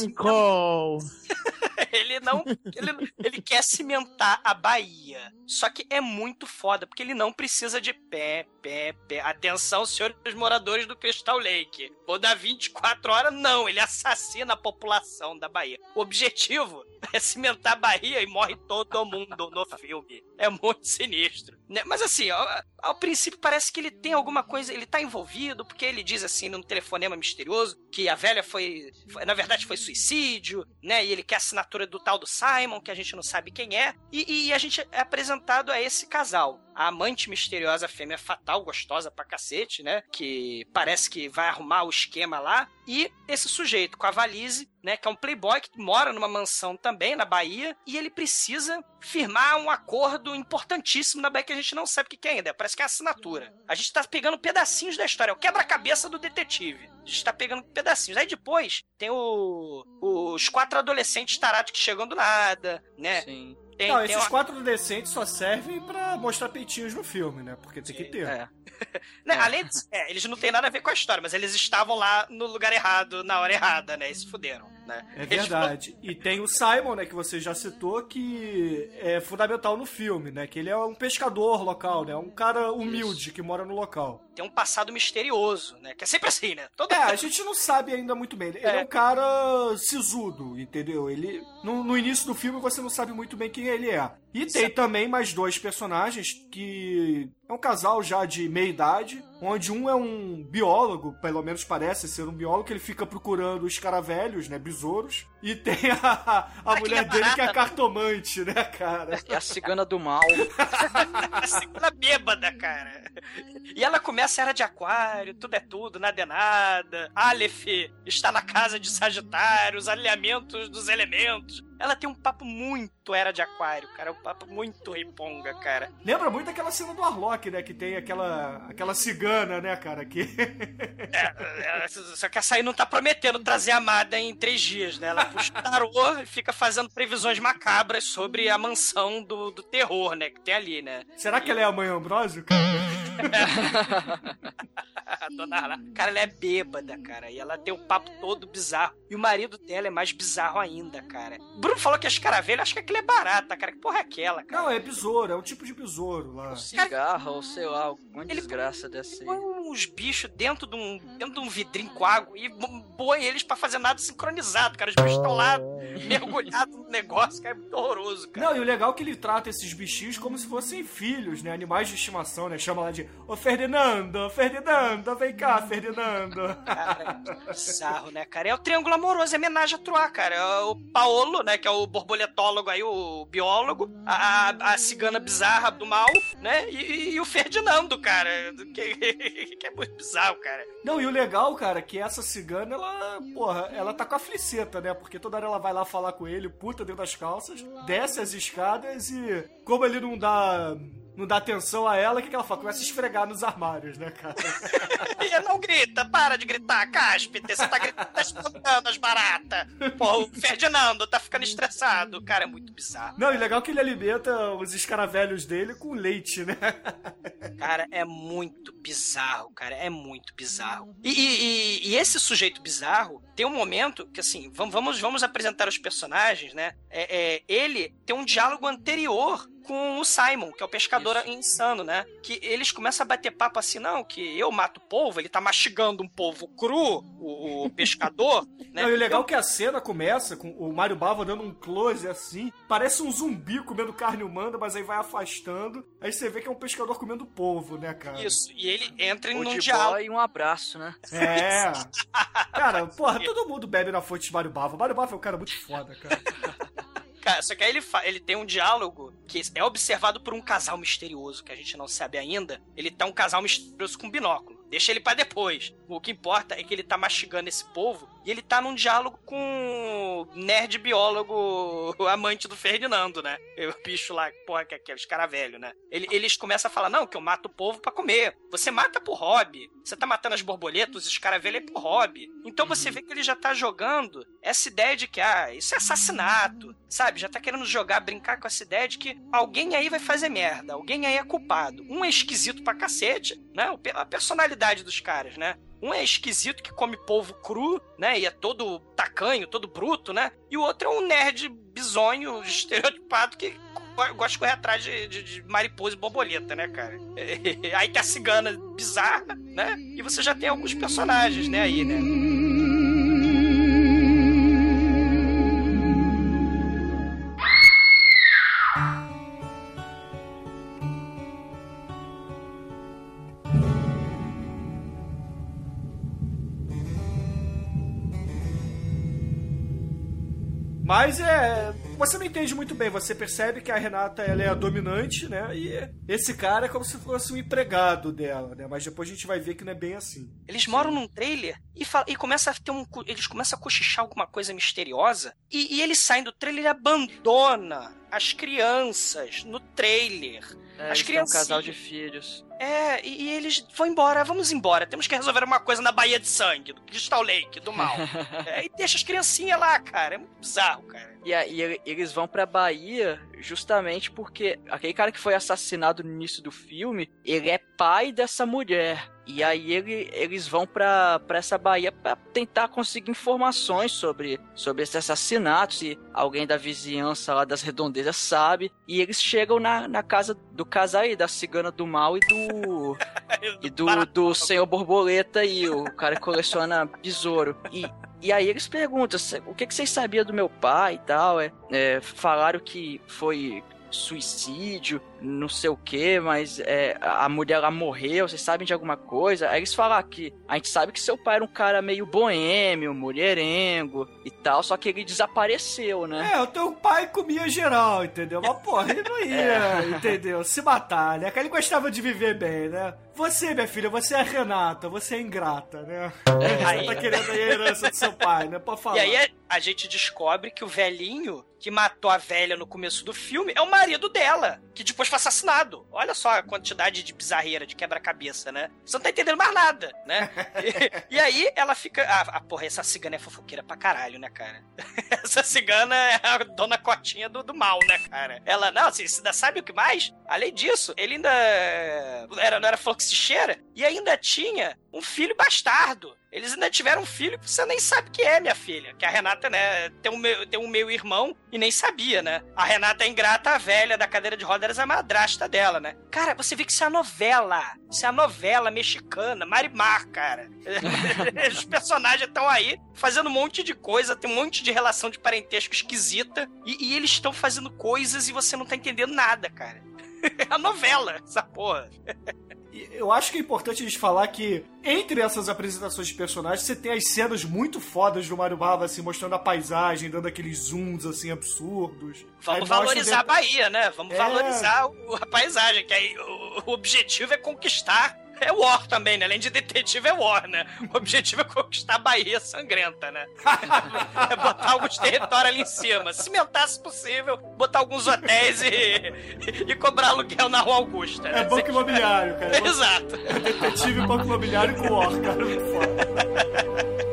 Ancol! ele não. Ele, ele quer cimentar a Bahia. Só que é muito foda, porque ele não precisa de pé, pé, pé. Atenção, senhores moradores do Crystal Lake. Vou dar 24 horas, não. Ele assassina a população da Bahia. O objetivo é cimentar a Bahia e morre todo mundo no filme. É muito sinistro. Né? Mas assim, ao, ao princípio parece que ele tem alguma coisa, ele tá envolvido, porque ele diz assim num telefonema misterioso que a velha foi, foi- na verdade foi suicídio, né? E ele quer a assinatura do tal do Simon, que a gente não sabe quem é. E, e a gente é apresentado a esse casal. A amante misteriosa, fêmea fatal, gostosa pra cacete, né? Que parece que vai arrumar o esquema lá. E esse sujeito com a valise, né? Que é um playboy que mora numa mansão também na Bahia. E ele precisa firmar um acordo importantíssimo na Bahia que a gente não sabe o que é ainda. Parece que é assinatura. A gente tá pegando pedacinhos da história. É o quebra-cabeça do detetive. A gente tá pegando pedacinhos. Aí depois tem o, os quatro adolescentes tarados que chegam do nada, né? Sim. Tem, não, tem esses uma- quatro adolescentes só servem pra mostrar peitinhos no filme, né? Porque tem que ter. É. Né, Além de, é, eles não têm nada a ver com a história, mas eles estavam lá no lugar errado, na hora errada, né? E se fuderam, né? É Eles verdade. E tem o Simon, né, que você já citou, que é fundamental no filme, né? Que ele é um pescador local, né? Um cara humilde que mora no local. Tem um passado misterioso, né? Que é sempre assim, né? Todo É, a gente não sabe ainda muito bem. Ele é, É. um cara sisudo, entendeu? Ele no, no início do filme você não sabe muito bem quem ele é. E tem também mais dois personagens que é um casal já de meia idade, onde um é um biólogo, pelo menos parece ser um biólogo, que ele fica procurando os caravelhos, né, besouros, e tem a, a mulher que é dele que é cartomante, né, cara? É a cigana do mal. a segunda bêbada, cara. E ela começa a era de aquário, tudo é tudo, nada é nada. Aleph está na casa de Sagitário, os alinhamentos dos elementos. Ela tem um papo muito era de aquário, cara. Um papo muito riponga, cara. Lembra muito aquela cena do Arlok, né, que tem aquela aquela cigana, né, cara, que É, é, só que essa aí não tá prometendo trazer a amada em três dias, né? Ela puxa o tarô e fica fazendo previsões macabras sobre a mansão do, do terror, né? Que tem ali, né? Será que ela é a mãe Ambrósio, cara? A dona Arla. Cara, ela é bêbada, cara. E ela tem um papo todo bizarro. E o marido dela é mais bizarro ainda, cara. Bruno falou que é escaravelho, acho que aquilo é barata, cara. Que porra é aquela, cara? Não, é besouro, é um tipo de besouro lá. Cigarro, ou sei lá, alguma desgraça dessa aí. Põe uns bichos dentro de um, dentro de um vidrinho com água e põe eles pra fazer nada sincronizado, cara. Os bichos estão lá mergulhados no negócio, cara. É muito horroroso, cara. Não, e o legal é que ele trata esses bichinhos como se fossem filhos, né? Animais de estimação, né? Chama lá de Ô Ferdinando, Ferdinando, vem cá, Ferdinando. Cara, é bizarro, né, cara? É o triângulo amoroso, é homenagem a Troá, cara. É o Paolo, né, que é o borboletólogo aí, o biólogo, a, a- cigana bizarra do mal, né, e, e o Ferdinando, cara, que, que é muito bizarro, cara. Não, e o legal, cara, é que essa cigana, ela, porra, ela tá com a fliceta, né? Porque toda hora ela vai lá falar com ele, puta dentro das calças, desce as escadas e, como ele não dá. Não dá atenção a ela, o que, que ela faz? Começa a esfregar nos armários, né, cara? E não grita, para de gritar, cáspite, você tá gritando, tá espantando as baratas. Pô, o Ferdinando tá ficando estressado, cara, é muito bizarro. Não, e legal que ele alimenta os escaravelhos dele com leite, né? Cara, é muito bizarro, cara. É muito bizarro. E, e- e- esse sujeito bizarro tem um momento que, assim, vamos, vamos, vamos apresentar os personagens, né? É, é, ele tem um diálogo anterior com o Simon, que é o pescador insano, né? Que eles começam a bater papo assim, não, que eu mato polvo, ele tá mastigando um polvo cru, o, o pescador, né? Não, e o legal é que a cena começa com o Mário Bava dando um close assim, parece um zumbi comendo carne humana, mas aí vai afastando, aí você vê que é um pescador comendo polvo, né, cara? Isso, e ele entra num de diálogo. e um abraço, né? É. Cara, porra, todo mundo bebe na fonte de Mário Bava. Mário Bava é um cara muito foda, cara. Cara, só que aí ele, ele tem um diálogo que é observado por um casal misterioso, que a gente não sabe ainda. Ele tá um casal misterioso com binóculo. Deixa ele pra depois. O que importa é que ele tá mastigando esse povo e ele tá num diálogo com o nerd biólogo o amante do Ferdinando, né? O bicho lá, porra, que é aqueles cara velho, né? Ele- eles começam a falar: não, que eu mato o povo pra comer. Você mata por hobby. Você tá matando as borboletas, os escaravelhos é por hobby. Então você vê que ele já tá jogando essa ideia de que, ah, isso é assassinato, sabe? Já tá querendo jogar, brincar com essa ideia de que alguém aí vai fazer merda, alguém aí é culpado. Um é esquisito pra cacete, né? A personalidade dos caras, né? Um é esquisito que come polvo cru, né? E é todo tacanho, todo bruto, né? E o outro é um nerd bizonho, estereotipado que go- gosta de correr atrás de, de- de mariposa e borboleta, né, cara? Aí tem a cigana bizarra, né? E você já tem alguns personagens, né, aí, né? Mas é. você não entende muito bem, você percebe que a Renata ela é a dominante, né? E esse cara é como se fosse um empregado dela, né? Mas depois a gente vai ver que não é bem assim. Eles moram num trailer e, fala, e começa a ter um. Eles começam a cochichar alguma coisa misteriosa. E, e eles saem do trailer e abandona as crianças no trailer. É, as têm um casal de filhos. É, e, e eles vão embora, vamos embora. Temos que resolver uma coisa na Baía de Sangue, do Crystal Lake, do mal. É, e deixa as criancinhas lá, cara. É muito bizarro, cara. E aí ele- eles vão pra Bahia justamente porque aquele cara que foi assassinado no início do filme, ele é pai dessa mulher. E aí ele- eles vão pra, pra essa Bahia pra tentar conseguir informações sobre, sobre esse assassinato, se alguém da vizinhança lá das redondezas sabe. E eles chegam na, na casa do casal aí, da cigana do mal e do. e do, do senhor borboleta aí, o cara que coleciona besouro. E, e aí eles perguntam, "Cê- o que, que vocês sabiam do meu pai e tal? É, é, falaram que foi suicídio, não sei o que, mas é, a mulher lá morreu, vocês sabem de alguma coisa? Aí eles falam que a gente sabe que seu pai era um cara meio boêmio, mulherengo e tal, só que ele desapareceu, né? É, o teu pai comia geral, entendeu? Mas, porra, ele não ia, entendeu? Se matar, né? Que ele gostava de viver bem, né? Você, minha filha, você é a Renata, você é ingrata, né? Aí- Você tá querendo aí a herança do seu pai, né? Pode falar. E aí a, a gente descobre que o velhinho que matou a velha no começo do filme é o marido dela, que depois foi assassinado. Olha só a quantidade de bizarreira, de quebra-cabeça, né? Você não tá entendendo mais nada, né? E, e aí ela fica. Ah, ah, porra, essa cigana é fofoqueira pra caralho, né, cara? essa cigana é a dona Cotinha do, do mal, né, cara? Ela, não, você ainda sabe o que mais? Além disso, ele ainda era, não era fluxicheira e ainda tinha um filho bastardo. Eles ainda tiveram um filho que você nem sabe que é, minha filha. Que a Renata, né, tem um, meu, tem um meio irmão e nem sabia, né? A Renata é ingrata, a velha da cadeira de rodas é a madrasta dela, né? Cara, você vê que isso é a novela. Isso é a novela mexicana, Marimar, cara. Os personagens estão aí fazendo um monte de coisa, tem um monte de relação de parentesco esquisita. E, e eles estão fazendo coisas e você não tá entendendo nada, cara. É a novela, essa porra. Eu acho que é importante a gente falar que entre essas apresentações de personagens, você tem as cenas muito fodas do Mario Bava, assim, mostrando a paisagem, dando aqueles zooms, assim, absurdos. Aí Vamos mostra valorizar a Bahia, né? Vamos É. valorizar o- a paisagem, que aí o, o objetivo é conquistar. É War também, né? Além de detetive, é War, né? O objetivo é conquistar a Bahia sangrenta, né? é botar alguns territórios ali em cima. Cimentar, se possível, botar alguns hotéis e, e cobrar aluguel na Rua Augusta. né? É banco imobiliário, cara. Exato. Detetive banco imobiliário com War, cara. Muito foda.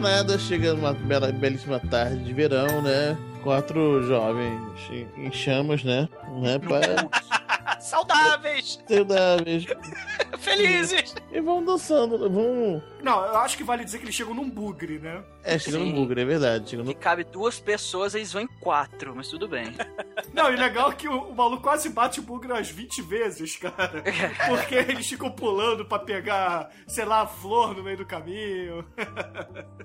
Nada chega uma bela, belíssima tarde de verão, né? Quatro jovens em- chamas, né? né? Para Saudáveis, saudáveis. felizes. E vão dançando, vão. Não, eu acho que vale dizer que eles chegam num bugre, né? É, chega no Sim. bugre, é verdade. Chega no... Que cabe duas pessoas, eles vão em quatro, mas tudo bem. Não, e legal que o, o maluco quase bate o bugre umas 20 vezes, cara. Porque eles ficam pulando pra pegar, sei lá, flor no meio do caminho.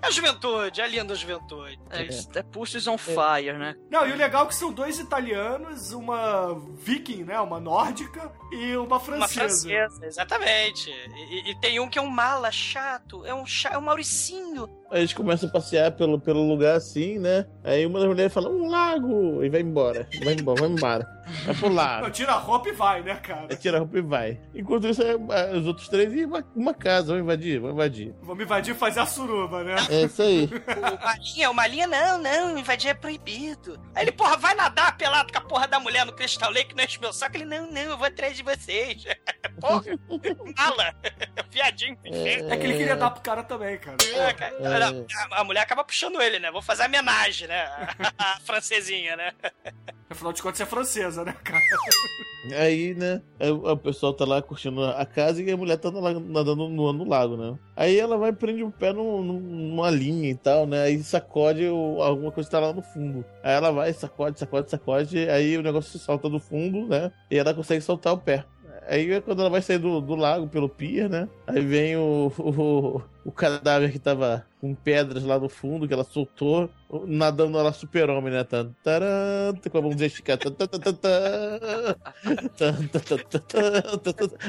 A juventude, a linda juventude. É, é Pulses on Fire, né? Não, e o legal é que são dois italianos, uma viking, né? Uma nórdica e uma Uma francesa. francesa, exatamente. E, e- e tem um que é um mala chato, é um, cha, é um Mauricinho. Aí eles começam a passear pelo, pelo lugar assim, né? Aí uma das mulheres fala, um lago! E vai embora. Vai embora, vai embora. Vai pro Não, lago. tira a roupa e vai, né, cara? Aí tira a roupa e vai. Enquanto isso, é, é, os outros três e uma, uma casa, vão invadir, vão invadir. Vamos invadir e fazer a suruba, né? É isso aí. O Malinha, o Malinha, não, não, invadir é proibido. Aí ele, porra, vai nadar pelado com a porra da mulher no Crystal Lake, não enche meu saco. Ele, não, não, eu vou atrás de vocês. porra, mala. Viadinho, pequeno. É que ele queria dar pro cara também, cara. É, cara. A, a mulher acaba puxando ele, né? Vou fazer a homenagem, né? A, francesinha, né? Afinal de contas, é francesa, né, cara? Aí, né, o pessoal tá lá curtindo a casa e a mulher tá lá nadando no, no lago, né? Aí ela vai e prende o pé num- numa linha e tal, né? Aí sacode o- alguma coisa que tá lá no fundo. Aí ela vai, sacode, sacode, sacode, aí o negócio se solta do fundo, né? E ela consegue soltar o pé. Aí é quando ela vai sair do, do lago pelo pier, né? Aí vem o, o, o cadáver que tava com pedras lá no fundo, que ela soltou, nadando ela super-homem, né? Tan, taran, com a mãozinha esticada. Tan, tan, tan, tan,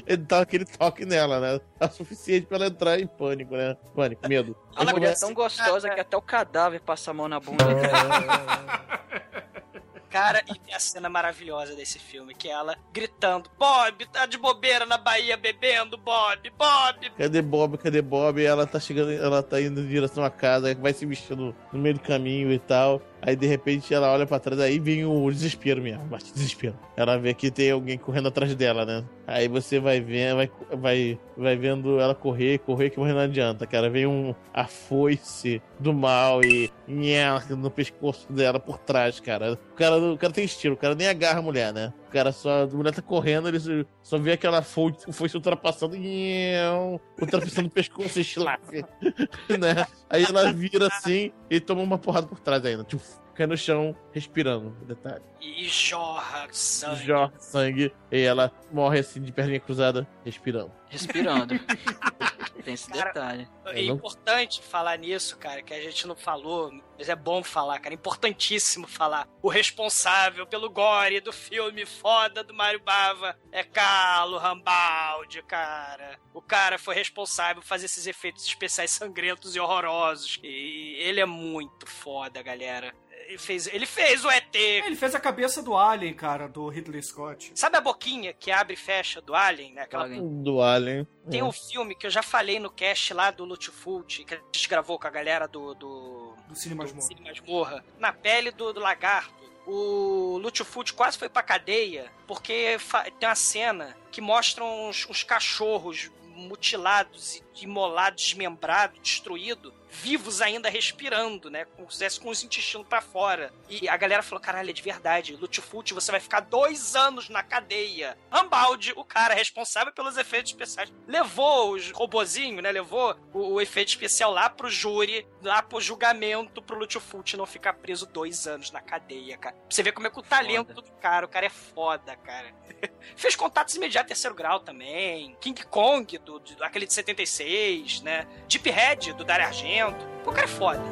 Ele dá aquele toque nela, né? É suficiente pra ela entrar em pânico, né? Pânico, medo. Ela é tão gostosa que até o cadáver passa a mão na bunda cara. E tem a cena maravilhosa desse filme, que é ela gritando: Bob, tá de bobeira na Bahia bebendo, Bob, Bob. Cadê Bob? Cadê Bob? Ela tá chegando, ela tá indo em direção à casa, vai se vestindo no meio do caminho e tal. Aí de repente ela olha pra trás, aí vem o desespero mesmo, bate desespero. Ela vê que tem alguém correndo atrás dela, né? Aí você vai vendo, vai, vai, vai vendo ela correr, correr que não adianta, cara. Vem um a foice do mal e, ela no pescoço dela por trás, cara. O cara, o cara tem estilo, o cara nem agarra a mulher, né? Cara só, a mulher tá correndo, ele só- vê aquela foice, foice ultrapassando, ultrapassando o pescoço e né? Aí ela vira assim e toma uma porrada por trás ainda, tipo, cai no chão, respirando, detalhe. E jorra sangue. Jorra sangue e ela morre assim de perninha cruzada, respirando. Respirando. Tem esse Cara, detalhe. É não- importante falar nisso, cara, que a gente não falou, mas é bom falar, cara. É importantíssimo falar. O responsável pelo gore do filme foda do Mario Bava é Carlo Rambaldi, cara. O cara foi responsável por fazer esses efeitos especiais sangrentos e horrorosos. E ele é muito foda, galera. Ele fez, ele fez o ET. Ele fez a cabeça do Alien, cara, do Ridley Scott. Sabe a boquinha que abre e fecha do Alien, né? Aquela Do Alien. Tem É. um filme que eu já falei no cast lá do Lutfult, que a gente gravou com a galera do. Do, do Cine Masmorra. Masmorra. Na pele do, do lagarto. O Lutfult quase foi pra cadeia, porque fa- tem uma cena que mostra uns, uns cachorros mutilados, e imolados, desmembrados, destruídos, vivos ainda respirando, né? Com, com os intestinos pra fora. E a galera falou: caralho, é de verdade. Lutfult, você vai ficar dois anos na cadeia. Rambaldi, o cara responsável pelos efeitos especiais, levou os robozinhos, né? Levou o, o efeito especial lá pro júri, lá pro julgamento, pro Lutfult não ficar preso dois anos na cadeia, cara. Pra você ver como é que o talento do cara, o cara é foda, cara. Fez contatos imediatos terceiro grau também. King Kong, do, do- aquele de 76, né? Deep Red, do Dario Argento. O cara é foda.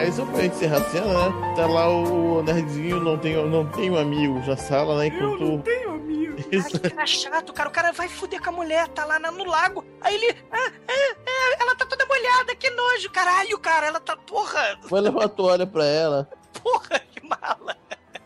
Aí só pra encerrar a cena, né? Tá lá o nerdzinho, não tem, não tem um amigo na sala, né? Enquanto. Eu não tenho amigo. Isso. Ai, que cara chato, cara. O cara vai fuder com a mulher, tá lá no lago. Aí ele. Ah, é, é, ela tá toda molhada, que nojo. Caralho, cara, ela tá. Porra, Vai levar a toalha pra ela. porra, que mala.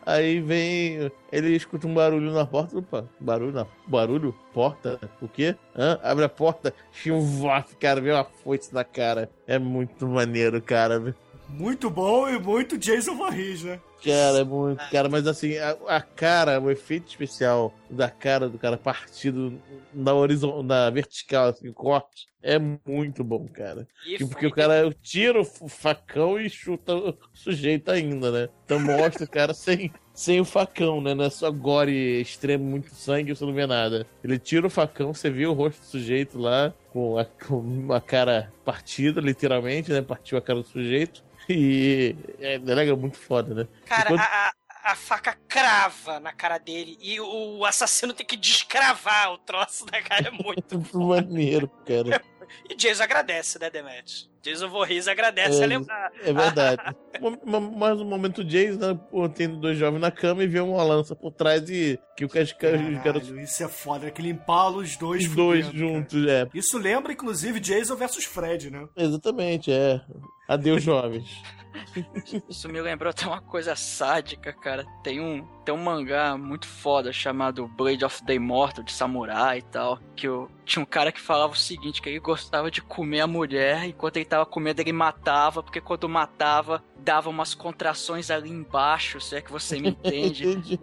Aí vem. Ele escuta um barulho na porta. Opa, barulho na. Barulho? Porta? O quê? Hã? Abre a porta. Chuvaf, cara, vem uma foice na cara. É muito maneiro, cara. Muito bom e muito Jason Voorhees, né? Cara, é muito, cara, mas assim, a, a cara, o efeito especial da cara do cara partido na horizontal, na vertical, assim, corte, é muito bom, cara. E E porque o cara tira o facão e chuta o sujeito ainda, né? Então mostra o cara sem, sem o facão, né? Não é só gore extremo, muito sangue, você não vê nada. Ele tira o facão, você vê o rosto do sujeito lá, com a, com a cara partida, literalmente, né? Partiu a cara do sujeito. E é, é muito foda, né? Cara, Enquanto- a, a- faca crava na cara dele e o assassino tem que descravar o troço da cara. É muito. Muito maneiro, cara. E Jason agradece, né, Demet? Jason Voorhees agradece É, a lembrar. É verdade. Mas no momento Jason, né, pô, tem dois jovens na cama e vê uma lança por trás e que o cara, os caras. Caralho, isso é foda, que ele empala os dois Os dois fudendo, cara. juntos, é. Isso lembra, inclusive, Jason versus Fred, né? Exatamente, é. Adeus, jovens. Isso me lembrou até uma coisa sádica, cara. Tem um, tem um mangá muito foda chamado Blade of the Immortal, de samurai e tal. Que eu, tinha um cara que falava o seguinte: que ele gostava de comer a mulher, enquanto ele tava comendo, ele matava, porque quando matava, dava umas contrações ali embaixo, se é que você me entende. Entendi.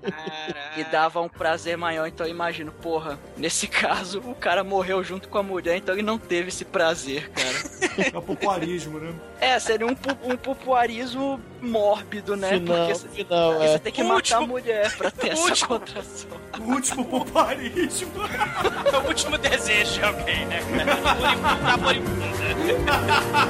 e dava um prazer maior. Então eu imagino, porra, nesse caso, o cara morreu junto com a mulher, então ele não teve esse prazer, cara. É o popularismo, né? É, seria um, pu- um popuarismo mórbido, né? Final, Porque final, porque é. você tem que matar Último- a mulher pra ter essa último- contração. O último popularismo. É o último desejo de alguém, né? cara? Tá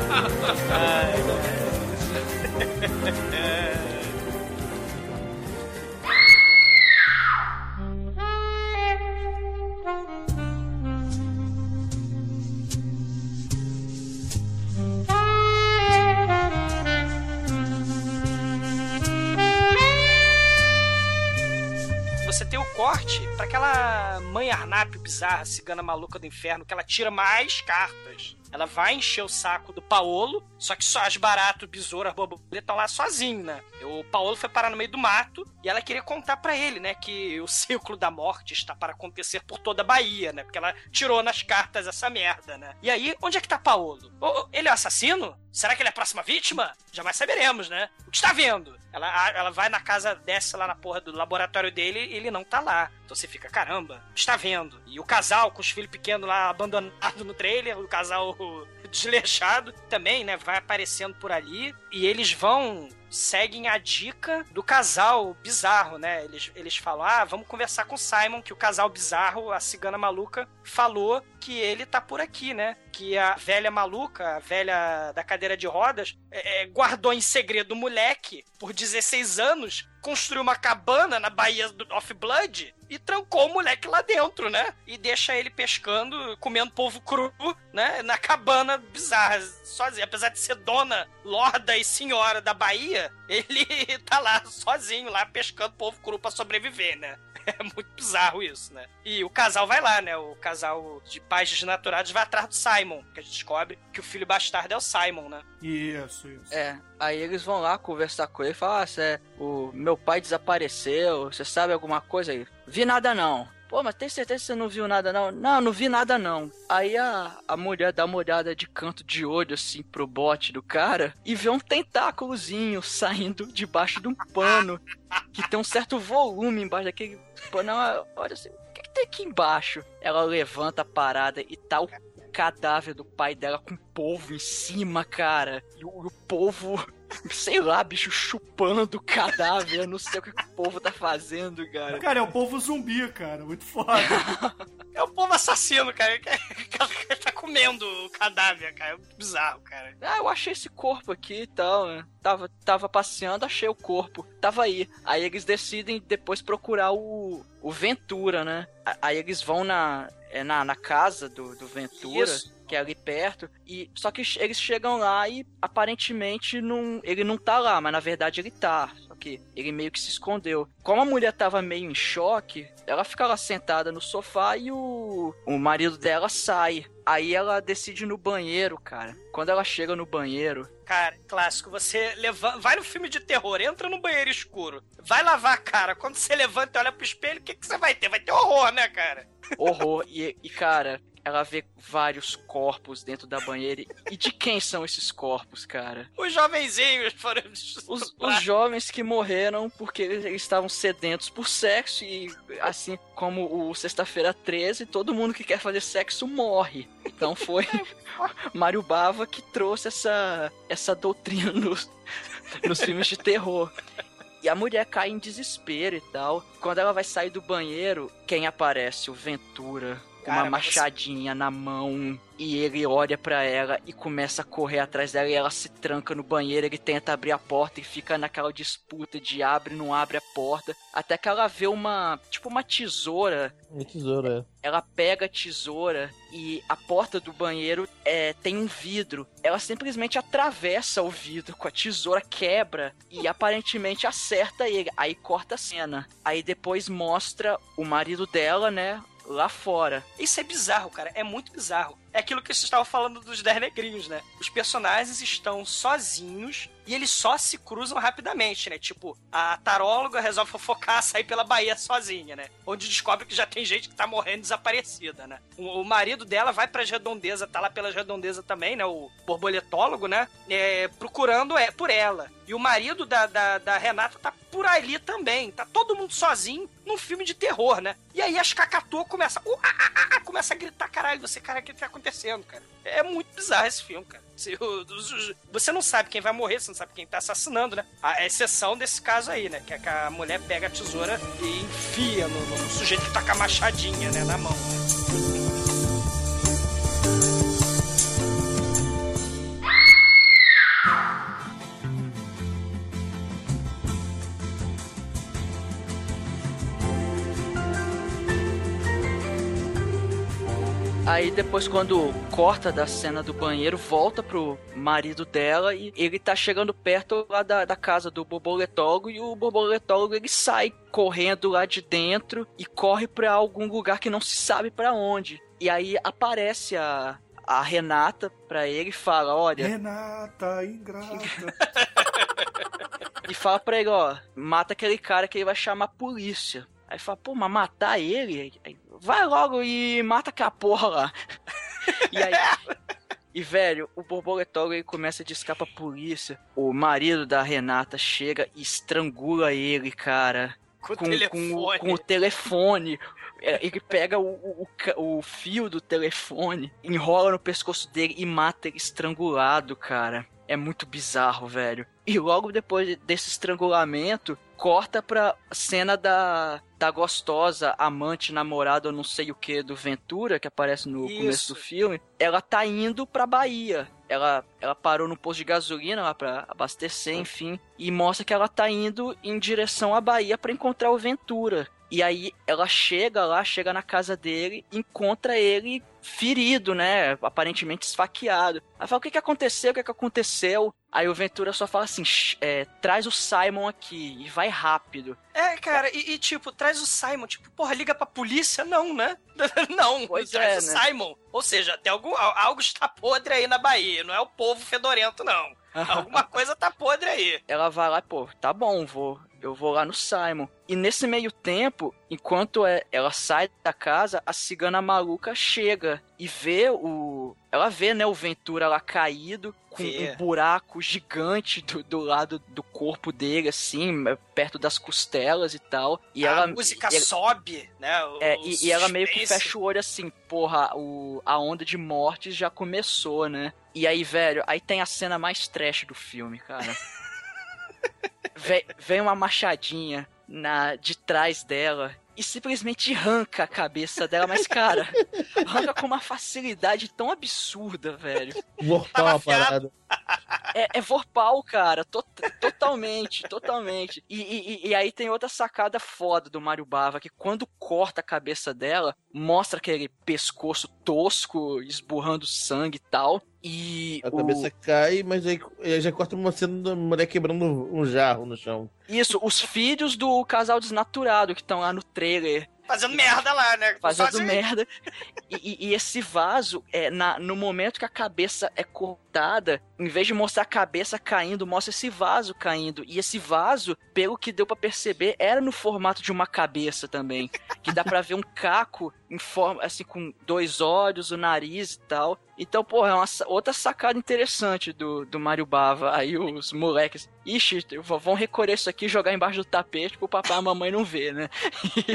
Você tem o corte pra aquela mãe Arnap bizarra, cigana maluca do inferno, que ela tira mais cartas. Ela vai encher o saco do Paolo, só que só as baratas, o besouro, as borboletas estão lá sozinho, né? O Paolo foi parar no meio do mato e ela queria contar pra ele, né, que o ciclo da morte está para acontecer por toda a Bahia, né? Porque ela tirou nas cartas essa merda, né? E aí, onde é que tá Paolo? Ele é o assassino? Será que ele é a próxima vítima? Jamais saberemos, né? O que está vendo? Ela, ela vai na casa, desce lá na porra do laboratório dele e ele não tá lá. Então você fica, caramba, está vendo? E o casal com os filhos pequenos lá abandonados no trailer, o casal desleixado também, né? Vai aparecendo por ali e eles vão seguem a dica do casal bizarro, né? Eles, eles falam: ah, vamos conversar com o Simon, que o casal bizarro, a cigana maluca, falou que ele tá por aqui, né? Que a velha maluca, a velha da cadeira de rodas, é, é, guardou em segredo o moleque por 16 anos, construiu uma cabana na Baía do Off Blood e trancou o moleque lá dentro, né? E deixa ele pescando, comendo polvo cru, né? Na cabana bizarra, sozinho. Apesar de ser dona, lorda e senhora da Bahia, ele tá lá sozinho, lá pescando polvo cru pra sobreviver, né? É muito bizarro isso, né? E o casal vai lá, né? O casal de pais desnaturados vai atrás do Simon, que a gente descobre que o filho bastardo é o Simon, né? Isso, isso. É, aí eles vão lá conversar com ele e falar, ah, cê, o meu pai desapareceu, você sabe alguma coisa aí? Vi nada não. Pô, mas tem certeza que você não viu nada não? Não, não vi nada não. Aí a, a mulher dá uma olhada de canto de olho assim pro bote do cara e vê um tentáculozinho saindo debaixo de um pano que tem um certo volume embaixo daquele pano. Ela Olha assim, o que, que tem aqui embaixo? Ela levanta a parada e tá o cadáver do pai dela com polvo em cima, cara. E o, o polvo, sei lá, bicho, chupando o cadáver. Eu não sei o que, que o povo tá fazendo, cara. Cara, é o povo zumbi, cara. Muito foda. É o povo assassino, cara, que, que tá comendo o cadáver, cara. É muito bizarro, cara. Ah, eu achei esse corpo aqui e tal, né? Tava, tava passeando, achei o corpo. Tava aí. Aí eles decidem depois procurar o, o Ventura, né? A- Aí eles vão na, é, na, na casa do, do Ventura. Isso. Que é ali perto, e só que eles chegam lá e aparentemente não, ele não tá lá, mas na verdade ele tá. Só que ele meio que se escondeu. Como a mulher tava meio em choque, ela fica lá sentada no sofá e o, o marido dela sai. Aí ela decide ir no banheiro, cara. Quando ela chega no banheiro, Cara, clássico, você levanta, vai no filme de terror, entra no banheiro escuro, vai lavar a cara, quando você levanta e olha pro espelho, o que, que você vai ter? Vai ter horror, né, cara? horror. e, e, cara, ela vê vários corpos dentro da banheira. E de quem são esses corpos, cara? Os jovenzinhos foram... Os, os jovens que morreram porque eles, estavam sedentos por sexo e assim como o Sexta-feira 13, todo mundo que quer fazer sexo morre. Então foi Mário Bava que trouxe essa, essa doutrina nos, nos filmes de terror. E a mulher cai em desespero e tal. Quando ela vai sair do banheiro, quem aparece? O Ventura. Com Cara, uma mas machadinha na mão. E ele olha pra ela e começa a correr atrás dela. E ela se tranca no banheiro. Ele tenta abrir a porta e fica naquela disputa de abre, não abre a porta. Até que ela vê uma. Tipo uma tesoura É tesoura, ela pega a tesoura e a porta do banheiro é, tem um vidro. Ela simplesmente atravessa o vidro com a tesoura, quebra e aparentemente acerta ele. Aí corta a cena. Aí depois mostra o marido dela, né? Lá fora. Isso é bizarro, cara. É muito bizarro. É aquilo que vocês estavam falando dos 10 negrinhos, né? Os personagens estão sozinhos e eles só se cruzam rapidamente, né? Tipo, a taróloga resolve fofocar, sair pela Bahia sozinha, né? Onde descobre que já tem gente que tá morrendo desaparecida, né? O, o marido dela vai pras redondezas, tá lá pelas redondezas também, né? O borboletólogo, né? É, procurando é, por ela. E o marido da, da, da Renata tá por ali também. Tá todo mundo sozinho num filme de terror, né? E aí as cacatuas começam. Uh, ah, ah, ah, começa a gritar, caralho, você, cara, que tá acontecendo, cara? É muito bizarro esse filme, cara. Você não sabe quem vai morrer, você não sabe quem tá assassinando, né? A exceção desse caso aí, né? Que é que a mulher pega a tesoura e enfia no, no sujeito que tá com a machadinha, né? Na mão. Aí depois, quando corta da cena do banheiro, volta pro marido dela e ele tá chegando perto lá da, da casa do borboletólogo e o borboletólogo ele sai correndo lá de dentro e corre pra algum lugar que não se sabe pra onde. E aí aparece a, a Renata pra ele e fala: Olha, Renata, ingrata. e fala pra ele, ó, mata aquele cara que ele vai chamar a polícia. Aí fala, pô, mas matar ele? Aí, vai logo e mata aquela porra lá. e aí. E, velho, o borboletólogo ele começa a discar pra polícia. O marido da Renata chega e estrangula ele, cara. Com o com, telefone. com o telefone. É, Ele pega o, o, o o fio do telefone, enrola no pescoço dele e mata ele estrangulado, cara. É muito bizarro, velho. E logo depois desse estrangulamento, corta pra cena da, da gostosa amante, namorada, ou não sei o que, do Ventura, que aparece no Isso. começo do filme. Ela tá indo pra Bahia. Ela, ela parou no posto de gasolina lá pra abastecer, enfim. E mostra que ela tá indo em direção à Bahia pra encontrar o Ventura. E aí ela chega lá, chega na casa dele, encontra ele ferido, né? Aparentemente esfaqueado. Aí fala, o que que aconteceu? O que que aconteceu? Aí o Ventura só fala assim, "Shh, é, traz o Simon aqui e vai rápido. É, cara, e, e, tipo, traz o Simon, tipo, porra, liga pra polícia? Não, né? não, Pois traz é, o né? Simon. Ou seja, tem algum, al- algo está podre aí na Bahia, não é o povo fedorento, não. Alguma coisa tá podre aí. Ela vai lá, pô, tá bom, vou, eu vou lá no Simon. E nesse meio tempo, enquanto é- ela sai da casa, a cigana maluca chega e vê o. Ela vê, né, o Ventura lá caído, com um buraco gigante do, do lado do corpo dele, assim, perto das costelas e tal. E a ela. música e sobe, né? o é, e, e ela meio que fecha o olho assim, porra, o, a onda de mortes já começou, né? E aí, velho, aí tem a cena mais trash do filme, cara. vem, vem uma machadinha na, de trás dela e simplesmente arranca a cabeça dela, mas, cara, arranca com uma facilidade tão absurda, velho. Vorpal a parada. É, é Vorpal, cara. to- totalmente, totalmente. E, e- e aí tem outra sacada foda do Mario Bava, que quando corta a cabeça dela, mostra aquele pescoço tosco, esburrando sangue e tal. E A o- cabeça cai, mas aí aí já corta uma cena da mulher quebrando um jarro no chão. Isso, os filhos do casal desnaturado que estão lá no trailer Fazendo merda lá, né? fazendo merda. E, e- e esse vaso, é, na, no momento que a cabeça é cortada, em vez de mostrar a cabeça caindo, mostra esse vaso caindo. E esse vaso, pelo que deu pra perceber, era no formato de uma cabeça também. Que dá pra ver um caco em forma, assim, com dois olhos, o nariz e tal. Então, porra, é uma outra sacada interessante do, do Mario Bava. Aí os moleques, ixi, vão recolher isso aqui e jogar embaixo do tapete pro papai e a mamãe não ver, né?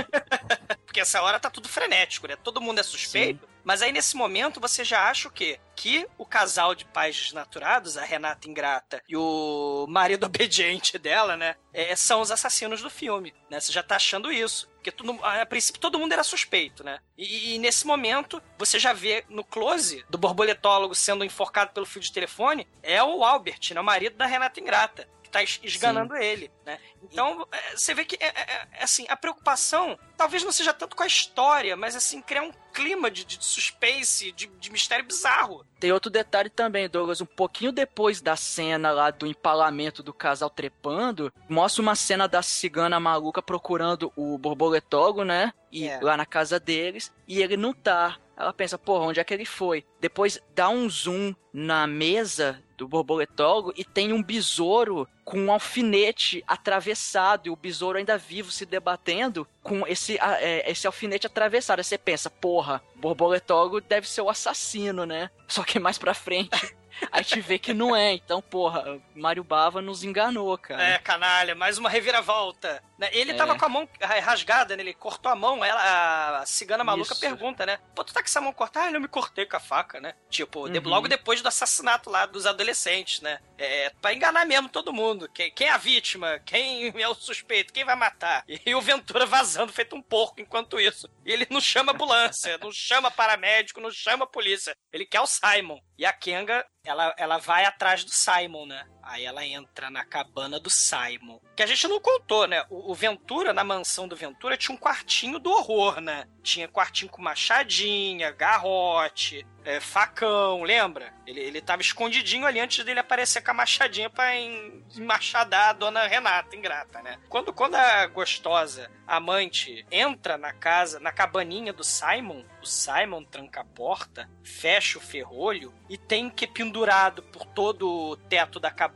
Porque essa hora tá tudo frenético, né? Todo mundo é suspeito. Mas aí nesse momento você já acha o quê? Que o casal de pais desnaturados, a Renata Ingrata e o marido obediente dela, né? é, são os assassinos do filme, né? Você já tá achando isso. Porque tudo, a princípio todo mundo era suspeito, né? E, e nesse momento você já vê no close do borboletólogo sendo enforcado pelo fio de telefone é o Albert, né? O marido da Renata Ingrata. Tá es- esganando ele, né? Então, é, você vê que, é, é, é, assim, a preocupação talvez não seja tanto com a história, mas, assim, criar um clima de, de suspense, de, de mistério bizarro. Tem outro detalhe também, Douglas. Um pouquinho depois da cena lá do empalamento do casal trepando, mostra uma cena da cigana maluca procurando o borboletólogo, né? E É. lá na casa deles, e ele não tá. Ela pensa, porra, onde é que ele foi? Depois dá um zoom na mesa do borboletólogo e tem um besouro com um alfinete atravessado e o besouro ainda vivo se debatendo com esse, é, esse alfinete atravessado. Aí você pensa, porra, borboletólogo deve ser o assassino, né? Só que mais pra frente a gente vê que não é. Então, porra, Mário Bava nos enganou, cara. É, canalha, mais uma reviravolta. né? Ele É. tava com a mão rasgada, né? Ele cortou a mão, ela, a cigana maluca Isso. pergunta, né? Pô, tu tá com essa mão cortada? Ah, eu me cortei com a faca, né? Tipo, Uhum. logo depois do assassinato lá dos adolescentes, né? É, pra enganar mesmo todo mundo. Quem, quem é a vítima? Quem é o suspeito? Quem vai matar? E, o Ventura vazando, feito um porco enquanto isso. E ele não chama ambulância, não chama paramédico, não chama polícia. Ele quer o Simon. E a Kenga, ela, ela vai atrás do Simon, né? Aí ela entra na cabana do Simon. Que a gente não contou, né? O, o Ventura, na mansão do Ventura, tinha um quartinho do horror, né? Tinha quartinho com machadinha, garrote, é, facão, lembra? Ele, ele tava escondidinho ali antes dele aparecer com a machadinha pra en- machadar a dona Renata, ingrata, né? Quando, quando a gostosa amante entra na casa, na cabaninha do Simon, o Simon tranca a porta, fecha o ferrolho e tem que pendurado por todo o teto da cabana.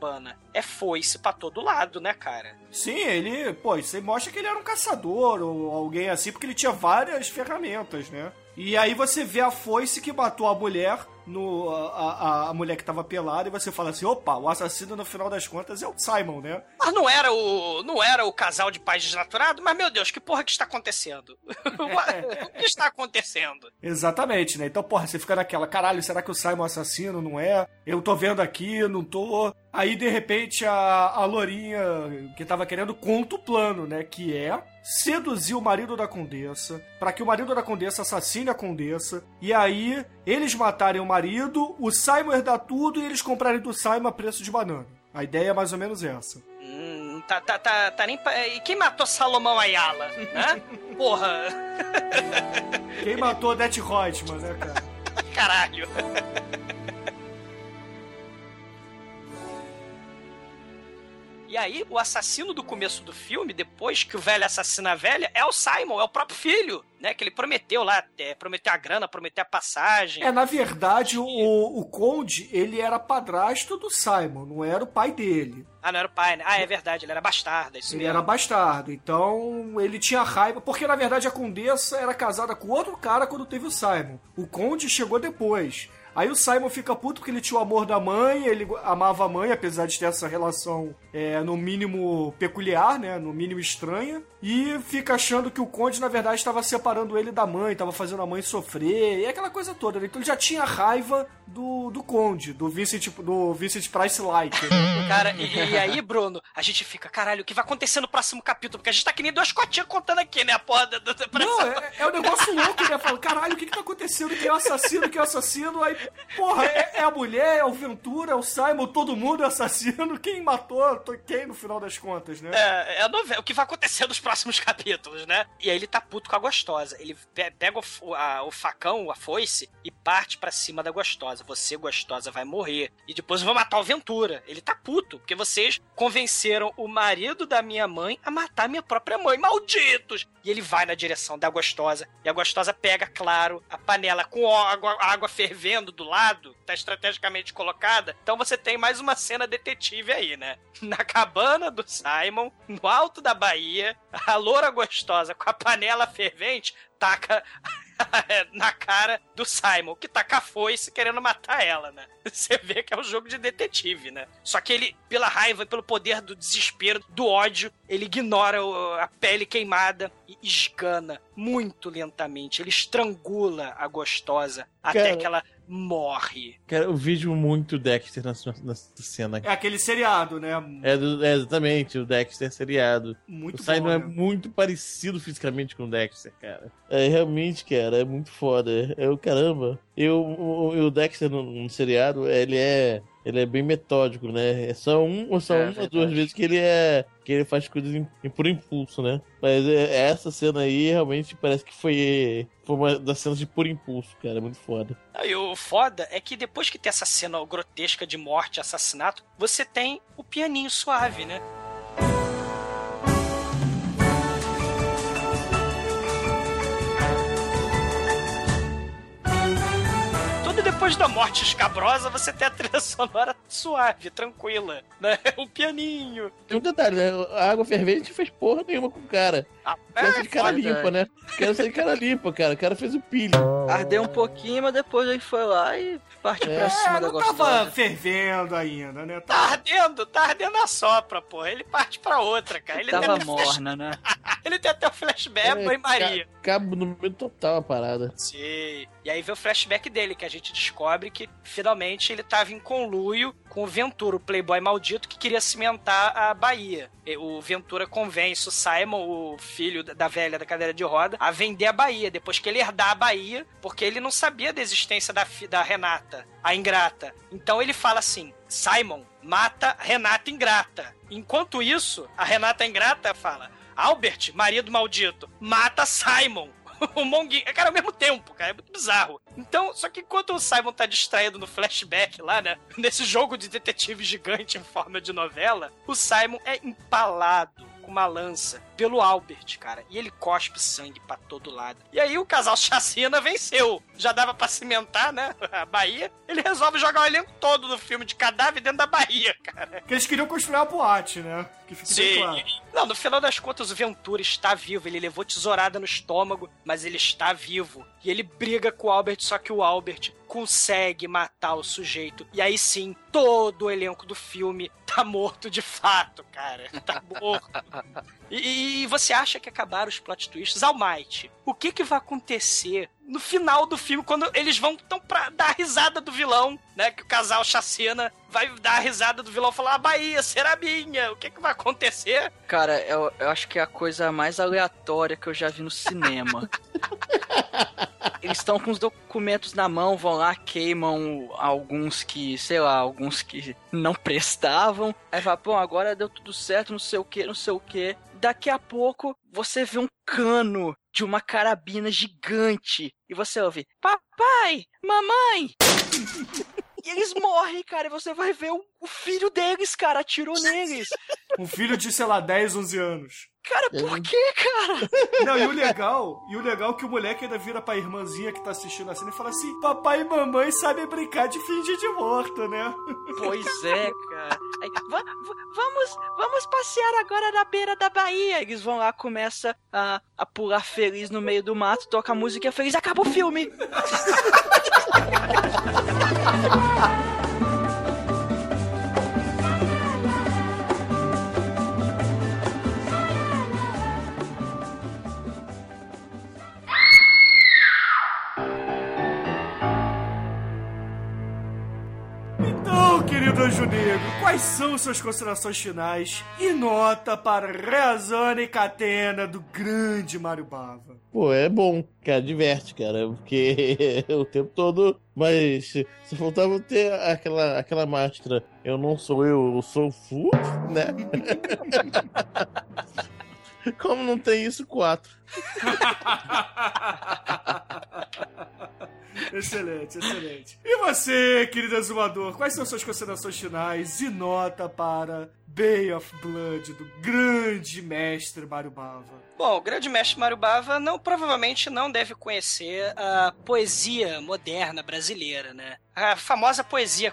É foice pra todo lado, né, cara? Sim, ele, pô, isso aí mostra que ele era um caçador ou alguém assim, porque ele tinha várias ferramentas, né? E aí você vê a foice que matou a mulher, no, a, a, a mulher que tava pelada, e você fala assim, opa, o assassino no final das contas é o Simon, né? Mas não era o não era o casal de pais desnaturados? Mas, meu Deus, que porra que está acontecendo? o que está acontecendo? Exatamente, né? Então, porra, você fica naquela, caralho, será que o Simon é assassino? Não é? Eu tô vendo aqui, não tô. Aí, de repente, a, a Lourinha, que tava querendo, conta o plano, né? Que é seduzir o marido da Condessa, pra que o marido da Condessa assassine a Condessa, e aí eles matarem o marido, o Simon herdar tudo e eles comprarem do Simon a preço de banana. A ideia é mais ou menos essa. Hum, tá, tá, tá, tá nem. E quem matou Salomão Ayala? Né? Porra, Quem matou Det Reutemann, né, cara? caralho. E aí, o assassino do começo do filme, depois que o velho assassina a velha, é o Simon, é o próprio filho, né? Que ele prometeu lá, é, prometeu a grana, prometeu a passagem. É, na verdade, o, o Conde, ele era padrasto do Simon, não era o pai dele. Ah, não era o pai, né? Ah, é verdade, ele era bastardo, é isso Ele mesmo. era bastardo, então ele tinha raiva, porque na verdade a Condessa era casada com outro cara quando teve o Simon. O Conde chegou depois. Aí o Simon fica puto porque ele tinha o amor da mãe, ele amava a mãe, apesar de ter essa relação é, no mínimo peculiar, né? No mínimo estranha. E fica achando que o Conde, na verdade, estava separando ele da mãe, estava fazendo a mãe sofrer, e aquela coisa toda. né? Então ele já tinha raiva do, do Conde, do Vincent, do Vincent Price Like. né? Cara, e, e aí, Bruno, a gente fica, caralho, o que vai acontecer no próximo capítulo? Porque a gente tá que nem duas cotinhas contando aqui, né? A porra do, do, do- Não, é, é um negócio louco, né? Fala, caralho, o que que tá acontecendo? Quem é o assassino? Quem é o assassino? Aí, porra, é, é a mulher, é o Ventura, é o Simon, todo mundo é assassino. Quem matou to- quem no final das contas, né? É, é a novela, o que vai acontecer nos próximos capítulos, né? E aí ele tá puto com a gostosa. Ele pe- pega o, a- o facão, a foice, e parte pra cima da gostosa. Você, gostosa, vai morrer. E depois eu vou matar o Ventura. Ele tá puto, porque vocês convenceram o marido da minha mãe a matar minha própria mãe. Malditos! E ele vai na direção da gostosa. E a gostosa pega, claro, a panela com água, água fervendo do lado, tá estrategicamente colocada. Então você tem mais uma cena detetive aí, né? Na cabana do Simon, no alto da Bahia, a loura gostosa com a panela fervente taca na cara do Simon, que taca a foice querendo matar ela, né? Você vê que é um jogo de detetive, né? Só que ele, pela raiva, pelo poder do desespero, do ódio, ele ignora o- a pele queimada e esgana muito lentamente. Ele estrangula a gostosa até Cara. que ela morre. Cara, eu vejo muito Dexter nessa, nessa cena. É aquele seriado, né? É, do- é exatamente, o Dexter seriado. Muito o Simon bom, é né? muito parecido fisicamente com o Dexter, cara. É realmente, cara, é muito foda. É o caramba. Eu, o, o Dexter no, no seriado, ele é. Ele é bem metódico, né? É só um ou só É, uma verdade. duas vezes que ele é. Ele faz coisas em, em por impulso, né? Mas é- essa cena aí realmente parece que foi. Foi uma das cenas de por impulso, cara. É muito foda. E o foda é que depois que tem essa cena grotesca de morte assassinato, você tem o pianinho suave, né? Depois da morte escabrosa, você tem a trilha sonora suave, tranquila, né? Um pianinho. Tem um detalhe, né? A água fervente fez porra nenhuma com o cara. Ah, Quero ser de cara foda. limpa, né? Quero ser de cara limpa, cara. O cara fez o pilho. Ardeu um pouquinho, mas depois ele foi lá e partiu É. pra cima É, da não gostosa. tava fervendo ainda, né? Tá ardendo, tá ardendo a sopra, pô. Ele parte pra outra, cara. Ele Tava tem até flash- morna, né? Ele tem até o flashback É, mãe Maria. cabo no meio total a parada. Sim. E aí vem o flashback dele, que a gente descobre que finalmente ele tava em conluio com o Ventura, o playboy maldito que queria cimentar a Bahia. O Ventura convence o Simon, o filho da velha da cadeira de roda, a vender a Bahia, depois que ele herdar a Bahia, porque ele não sabia da existência da, da Renata, a ingrata. Então ele fala assim: Simon, mata Renata ingrata. Enquanto isso, a Renata ingrata fala: Albert, marido maldito, mata Simon. O Monguinho. Cara, ao mesmo tempo, cara. É muito bizarro. Então, só que enquanto o Simon tá distraído no flashback lá, né? Nesse jogo de detetive gigante em forma de novela, o Simon é empalado com uma lança pelo Albert, cara. E ele cospe sangue pra todo lado. E aí o casal chacina venceu. Já dava pra cimentar, né? A Bahia. Ele resolve jogar o elenco todo do filme de cadáver dentro da Bahia, cara. Que eles queriam construir uma boate, né? Que bem claro. Não, no final das contas, o Ventura está vivo. Ele levou tesourada no estômago, mas ele está vivo. E ele briga com o Albert, só que o Albert consegue matar o sujeito. E aí sim, todo o elenco do filme tá morto de fato, cara. Tá morto. E, e você acha que acabaram os plot twists? Almighty, o que que vai acontecer no final do filme, quando eles vão tão pra dar a risada do vilão, né? Que o casal chacina vai dar a risada do vilão e falar: a Bahia será minha, o que que vai acontecer? Cara, eu, eu acho que é a coisa mais aleatória que eu já vi no cinema. Eles estão com os documentos na mão, vão lá, queimam alguns que, sei lá, alguns que não prestavam. Aí fala, pô, agora deu tudo certo, não sei o que, não sei o que. Daqui a pouco você vê um cano de uma carabina gigante e você ouve: Papai, mamãe! E eles morrem, cara, e você vai ver o, filho deles, cara, atirou neles. Um filho de, sei lá, 10, 11 anos. Cara, por que, cara? Não, e o legal, e o legal é que o moleque ainda vira pra irmãzinha que tá assistindo a cena e fala assim: Papai e mamãe sabem brincar de fingir de morto, né? Pois é, cara. Aí, vamos, vamos passear agora na beira da Bahia. Eles vão lá, começa a, a pular feliz no meio do mato, toca a música feliz, acaba o filme. querido Anjo Negro, quais são suas considerações finais e nota para Reazana e Catena do grande Mário Bava? Pô, é bom, cara, diverte, cara, porque o tempo todo. Mas se faltava ter aquela, aquela máscara, eu não sou eu, eu sou o Fu, né? Como não tem isso, quatro. excelente, excelente. E você, querido exumador, quais são suas considerações finais e nota para Bay of Blood do grande mestre Mário Bava? Bom, o grande mestre Mário Bava não, provavelmente não deve conhecer a poesia moderna brasileira, né? A famosa poesia,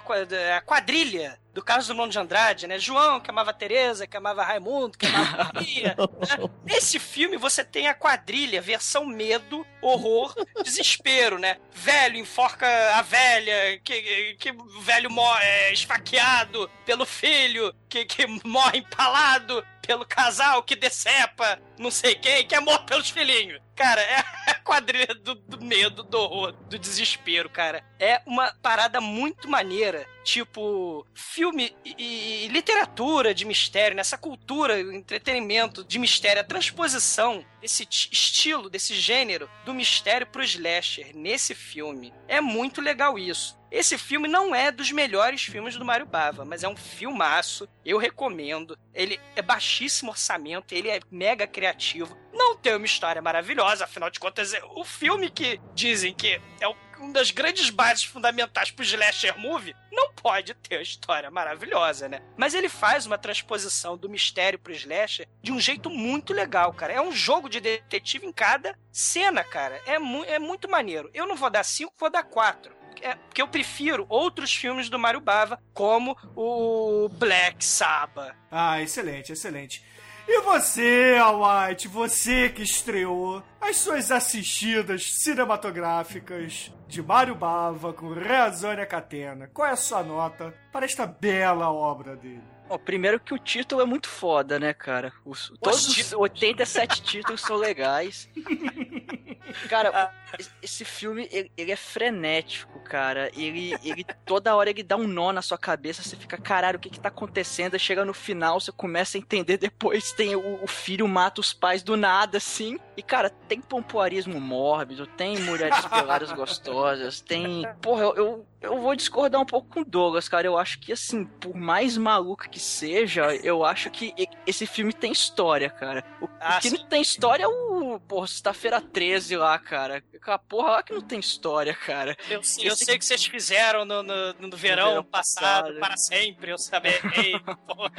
a quadrilha do Carlos Drummond de Andrade, né? João, que amava Teresa, que amava Raimundo, que amava Maria. né? Nesse filme você tem a quadrilha, versão medo, horror, desespero, né? Velho enforca a velha, que, que o velho é, esfaqueado pelo filho, que, que morre empalado pelo casal que decepa não sei quem, que é morto pelos filhinhos. Cara, é a quadrilha do, do medo, do horror, do desespero, cara. É uma parada muito maneira. Tipo, filme e, e literatura de mistério, nessa cultura, entretenimento de mistério, a transposição desse ti- estilo, desse gênero do mistério pro slasher nesse filme. É muito legal isso. Esse filme não é dos melhores filmes do Mário Bava, mas é um filmaço. Eu recomendo. Ele é baixíssimo orçamento, ele é mega criativo. Não tem uma história maravilhosa, afinal de contas, é o filme que dizem que é uma das grandes bases fundamentais pro slasher movie não pode ter uma história maravilhosa, né? Mas ele faz uma transposição do mistério pro slasher de um jeito muito legal, cara. É um jogo de detetive em cada cena, cara. É, mu é muito maneiro. Eu não vou dar cinco, vou dar quatro. É, porque eu prefiro outros filmes do Mario Bava, como o Black Sabbath. Ah, excelente, excelente. E você, Al White, você que estreou as suas assistidas cinematográficas de Mário Bava com Reazânia Catena, qual é a sua nota para esta bela obra dele? Bom, primeiro que o título é muito foda, né, cara? Os, todos os títulos. 87 títulos são legais. Cara, esse- esse filme, ele, ele é frenético, cara. Ele, ele, toda hora ele dá um nó na sua cabeça, você fica, caralho, o que que tá acontecendo? Aí chega no final, você começa a entender depois, tem o, o filho mata os pais do nada, assim. E, cara, tem pompoarismo mórbido, tem mulheres peladas gostosas, tem... Porra, eu, eu, eu vou discordar um pouco com o Douglas, cara. Eu acho que, assim, por mais maluco que seja, eu acho que esse filme tem história, cara. O, o Ah, que sim. não tem história é o, porra, sexta-feira 13 lá, cara. Aquela porra lá que não tem história, cara. Eu, eu Esse- sei que vocês fizeram no, no, no verão, verão passado, passado. para sempre, eu sabia. Porra,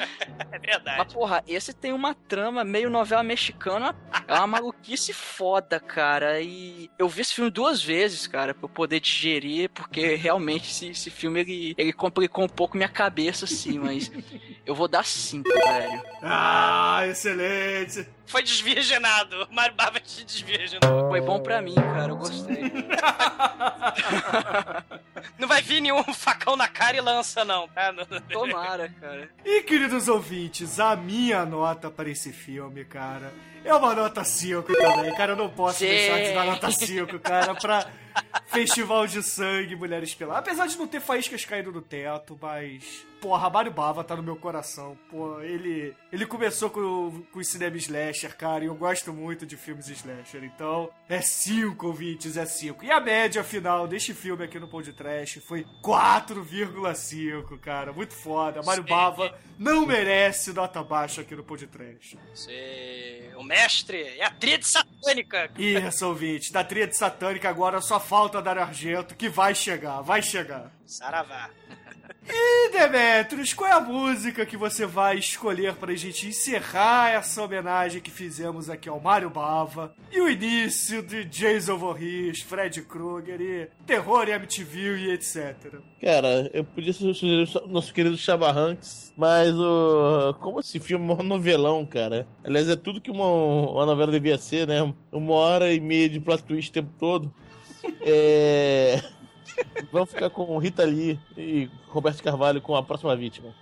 é verdade. Mas, porra, esse tem uma trama meio novela mexicana. É uma maluquice foda, cara. E eu vi esse filme duas vezes, cara, pra eu poder digerir, porque realmente esse, esse filme ele, ele complicou um pouco minha cabeça, assim, mas eu vou dar cinco, velho. Ah, excelente. Foi desvirginado. O Mário Bava te desvirginou. Foi bom pra mim, cara, eu gostei. Não vai vir nenhum facão na cara e lança, não, tá? Tomara, cara. E queridos ouvintes, a minha nota para esse filme, cara, é uma nota 5 também. Cara, eu não posso deixar de dar nota 5, cara, pra Festival de Sangue, Mulheres Peladas. Apesar de não ter faíscas caindo do teto, mas. Porra, Mário Bava tá no meu coração. Pô, ele, ele começou com, com o cinema slasher, cara, e eu gosto muito de filmes slasher. Então, é 5, ouvintes, é 5. E a média final deste filme aqui no Pão de Trash foi 4,5, cara. Muito foda. Mário Sim. Bava não merece nota baixa aqui no Pão de Trash. Você... O mestre é a tríade satânica. Isso, ouvinte. Da tríade satânica agora só falta Dario Argento, que vai chegar, vai chegar. Saravá. E Demetrius, qual é a música que você vai escolher pra gente encerrar essa homenagem que fizemos aqui ao Mário Bava e o início de Jason Voorhees, Fred Krueger e Terror e MTV e etc. Cara, eu podia sugerir o nosso querido Chaba Hanks, mas o. Como esse filme é um novelão, cara. Aliás, é tudo que uma, uma novela devia ser, né? Uma hora e meia de plot twist o tempo todo. É. Vamos ficar com Rita Lee e Roberto Carvalho com a próxima vítima.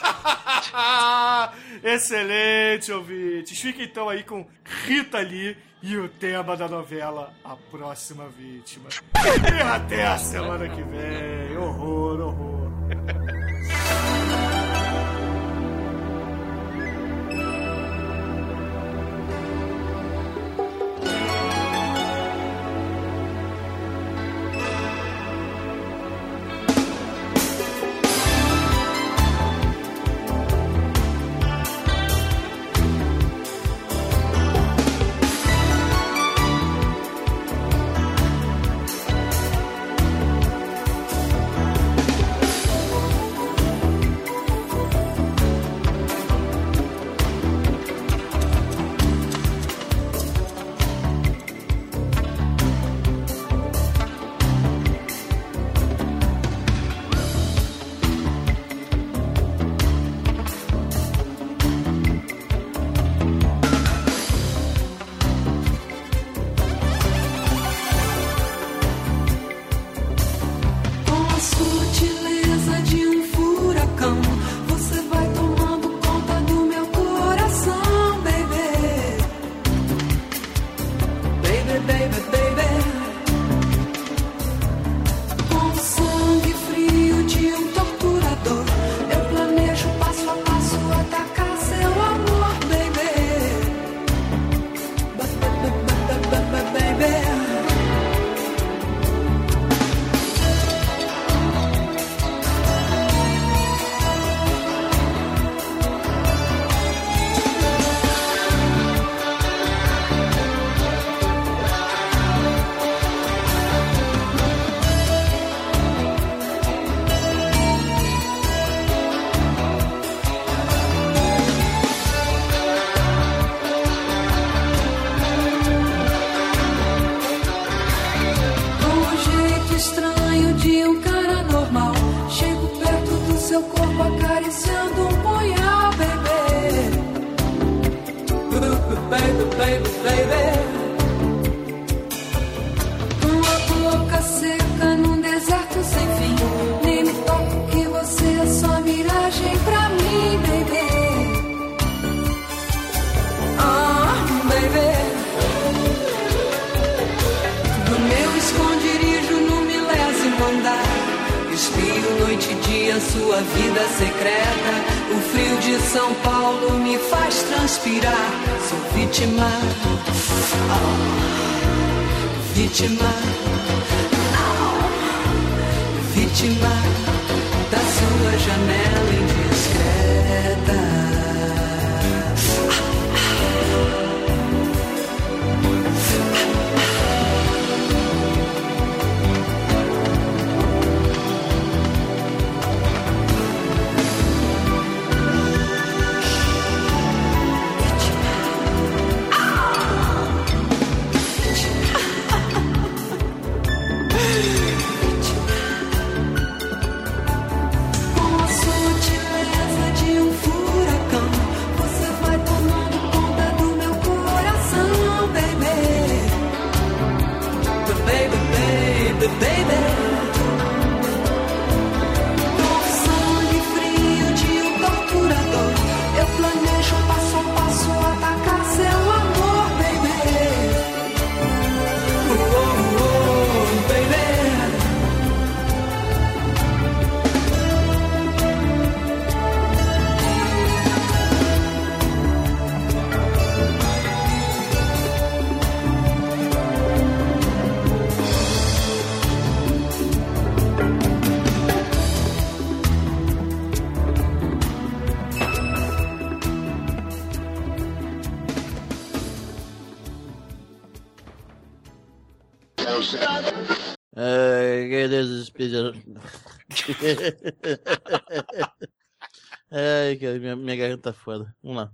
Excelente, ouvintes. Fica então aí com Rita Lee e o tema da novela A Próxima Vítima. E até a semana que vem. Horror, horror. Sua vida secreta. O frio de São Paulo me faz transpirar. Sou vítima, oh, vítima, oh, vítima da sua janela. Ai, cara, minha, minha garganta tá foda. Vamos lá.